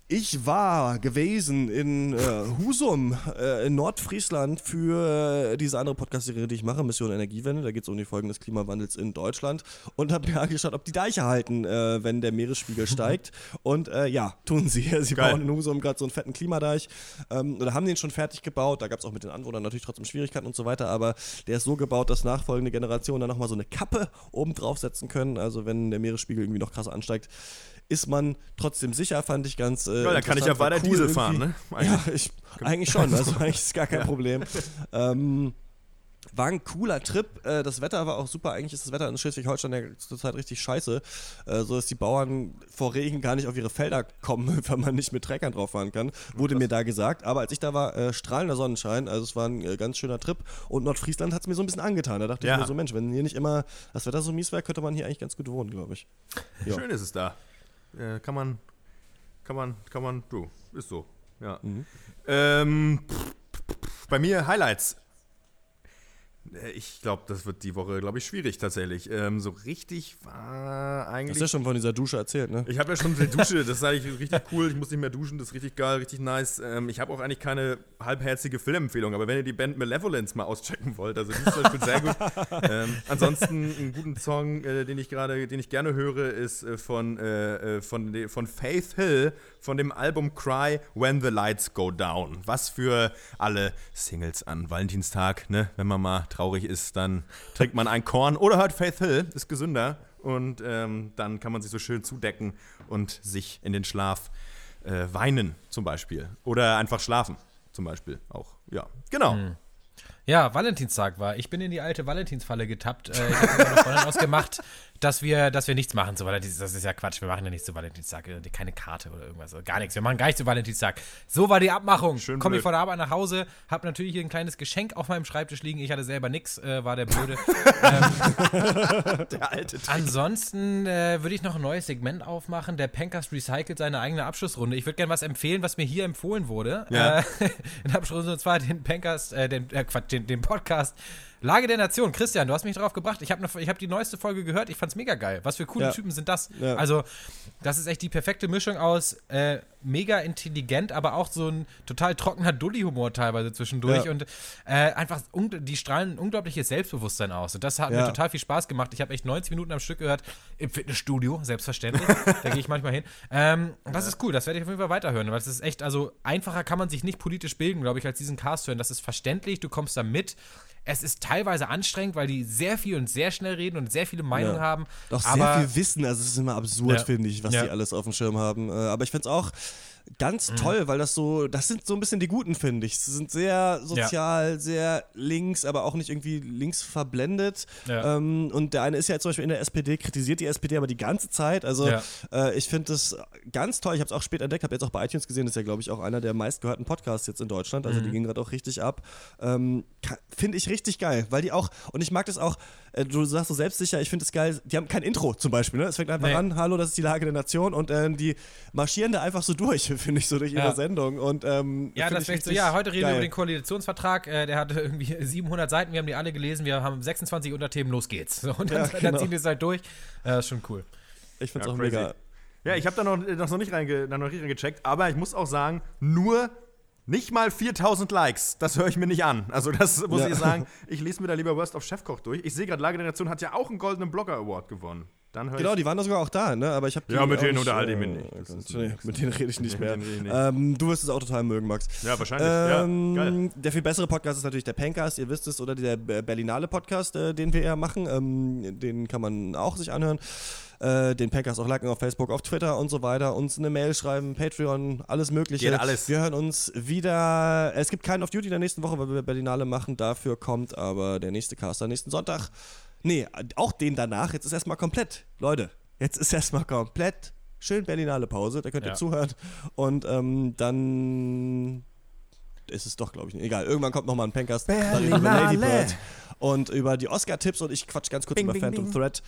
Ich war gewesen in äh, Husum äh, in Nordfriesland für äh, diese andere Podcast-Serie, die ich mache, Mission Energiewende. Da geht es um die Folgen des Klimawandels in Deutschland und habe mir angeschaut, ob die Deiche halten, äh, wenn der Meeresspiegel steigt. Und äh, ja, tun sie. Sie Geil. bauen in Husum gerade so einen fetten Klimadeich ähm, oder haben den schon fertig gebaut. Da gab es auch mit den Anwohnern natürlich trotzdem Schwierigkeiten und so weiter, aber der ist so gebaut, dass nachfolgende Generationen dann nochmal so eine Kappe oben drauf setzen können. Also wenn der Meeresspiegel irgendwie noch krasser ansteigt, ist man trotzdem sicher, fand ich ganz. Äh, Ja, dann kann ich ja weiter cool Diesel fahren, ne? Ja, ich, eigentlich schon. Also eigentlich ist gar kein Problem. Ähm, war ein cooler Trip. Äh, das Wetter war auch super. Eigentlich ist das Wetter in Schleswig-Holstein ja zurzeit richtig scheiße. Äh, so dass die Bauern vor Regen gar nicht auf ihre Felder kommen, wenn man nicht mit Treckern drauf fahren kann. Wurde mir da gesagt. Aber als ich da war, äh, strahlender Sonnenschein. Also es war ein ganz schöner Trip. Und Nordfriesland hat es mir so ein bisschen angetan. Da dachte Ja. ich mir so, Mensch, wenn hier nicht immer das Wetter so mies wäre, könnte man hier eigentlich ganz gut wohnen, glaube ich. Ja. Schön ist es da. Äh, kann man, kann man, kann man, du, ist so. Ja. Mhm. Ähm, bei mir Highlights. Äh, Ich glaube, das wird die Woche, glaube ich, schwierig tatsächlich. Ähm, so richtig war Hast eigentlich. ja schon von dieser Dusche erzählt, ne? Ich habe ja schon die Dusche, das ist eigentlich richtig cool. Ich muss nicht mehr duschen, das ist richtig geil, richtig nice. Ähm, ich habe auch eigentlich keine halbherzige Filmempfehlung, aber wenn ihr die Band Malevolence mal auschecken wollt, also die ist zum Beispiel sehr gut. Ähm, ansonsten einen guten Song, äh, den ich gerade, den ich gerne höre, ist äh, von, äh, äh, von, von Faith Hill von dem Album Cry When the Lights Go Down. Was für alle Singles an Valentinstag, ne? Wenn man mal traurig ist, dann trinkt man ein Korn oder hört Faith Hill, ist gesünder. Und ähm, dann kann man sich so schön zudecken und sich in den Schlaf äh, weinen, zum Beispiel. Oder einfach schlafen, zum Beispiel auch. Ja, genau. Ja, Valentinstag war. Ich bin in die alte Valentinsfalle getappt. Äh, ich habe mit meiner Freundin ausgemacht, dass wir, dass wir nichts machen zu Valentinstag. Das ist ja Quatsch. Wir machen ja nichts zu Valentinstag. Äh, Keine Karte oder irgendwas. Also Gar nichts. Wir machen gar nichts zu Valentinstag. So war die Abmachung. Schön Komme ich von der Arbeit nach Hause, habe natürlich hier ein kleines Geschenk auf meinem Schreibtisch liegen. Ich hatte selber nichts, äh, war der Blöde. Der alte Ansonsten äh, würde ich noch ein neues Segment aufmachen. Der Pencast recycelt seine eigene Abschlussrunde. Ich würde gerne was empfehlen, was mir hier empfohlen wurde. Ja. Äh, in der Abschlussrunde und zwar den Pencast, äh, den, äh, Quatsch, den, den Podcast Lage der Nation. Christian, du hast mich drauf gebracht. Ich habe hab die neueste Folge gehört. Ich fand's mega geil. Was für coole Ja. Typen sind das? Ja. Also, das ist echt die perfekte Mischung aus äh, mega intelligent, aber auch so ein total trockener Dulli-Humor teilweise zwischendurch Ja. und äh, einfach, die strahlen ein unglaubliches Selbstbewusstsein aus. Und das hat mir total viel Spaß gemacht. Ich habe echt 90 Minuten am Stück gehört, im Fitnessstudio, selbstverständlich. da gehe ich manchmal hin. Ähm, das ist cool, das werde ich auf jeden Fall weiterhören, weil es ist echt, also einfacher kann man sich nicht politisch bilden, glaube ich, als diesen Cast hören. Das ist verständlich, du kommst da mit. Es ist teilweise anstrengend, weil die sehr viel und sehr schnell reden und sehr viele Meinungen Ja. haben. Doch sehr aber viel Wissen, also es ist immer absurd, Ja. finde ich, was die alles auf dem Schirm haben. Äh, Aber ich finde es auch ganz Mhm. toll, weil das so, das sind so ein bisschen die Guten, finde ich. Sie sind sehr sozial, sehr links, aber auch nicht irgendwie links verblendet. Ja. Ähm, und der eine ist ja zum Beispiel in der SPD, kritisiert die SPD aber die ganze Zeit. Also Ja. äh, ich finde das ganz toll. Ich habe es auch spät entdeckt, habe jetzt auch bei iTunes gesehen, das ist ja, glaube ich, auch einer der meistgehörten Podcasts jetzt in Deutschland. Mhm. Also die gehen gerade auch richtig ab. Ähm, finde ich richtig geil, weil die auch, und ich mag das auch, äh, du sagst so selbstsicher, ich finde es geil, die haben kein Intro zum Beispiel. Ne? Es fängt einfach Nee. an, hallo, das ist die Lage der Nation und äh, die marschieren da einfach so durch, finde ich, so durch ihre Ja. Sendung. Und, ähm, Ja, das ich so, ja, heute reden wir geil. über den Koalitionsvertrag, äh, der hatte irgendwie 700 Seiten, wir haben die alle gelesen, wir haben 26 Unterthemen, los geht's. So, und dann, Ja, dann genau. ziehen wir es halt durch. Ja, ist schon cool. Ich finde es Ja, auch crazy. mega. Ja, ich habe da noch, noch nicht, reinge, da noch nicht reingecheckt, aber ich muss auch sagen, nur nicht mal 4000 Likes. Das höre ich mir nicht an. Also, das muss Ja. ich sagen. Ich lese mir da lieber Worst of Chefkoch durch. Ich sehe gerade, Lage der Nation hat ja auch einen goldenen Blogger Award gewonnen. Dann höre Genau, die waren da sogar auch da, ne? Aber ich habe Ja, mit denen unterhalte ich mich nicht. Nee, mit denen rede ich nicht mehr. Ähm, du wirst es auch total mögen, Max. Ja, wahrscheinlich. Ähm, ja, geil. der viel bessere Podcast ist natürlich der Pencast, ihr wisst es, oder der Be- Berlinale Podcast, äh, den wir ja machen. Ähm, den kann man auch sich anhören. Äh, den Pencast auch liken auf Facebook, auf Twitter und so weiter. Uns eine Mail schreiben, Patreon, alles Mögliche. Geht alles. Wir hören uns wieder. Es gibt keinen auf Duty in der nächsten Woche, weil wir Berlinale machen. Dafür kommt aber der nächste Caster nächsten Sonntag. Nee, auch den danach. Jetzt ist erstmal komplett. Leute, jetzt ist erstmal komplett. Schön Berlinale Pause, da könnt ihr Ja. zuhören. Und ähm, dann ist es doch, glaube ich, nicht. egal. Irgendwann kommt nochmal ein Pencast. Über Lady Berlinale. Bird und über die Oscar-Tipps und ich quatsch ganz kurz Bing, über bing, Phantom bing. Thread.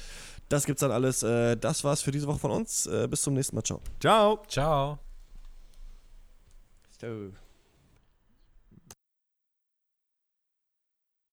Das gibt's dann alles. Äh, das war's für diese Woche von uns. Äh, bis zum nächsten Mal. Ciao. Ciao. Ciao. Ciao.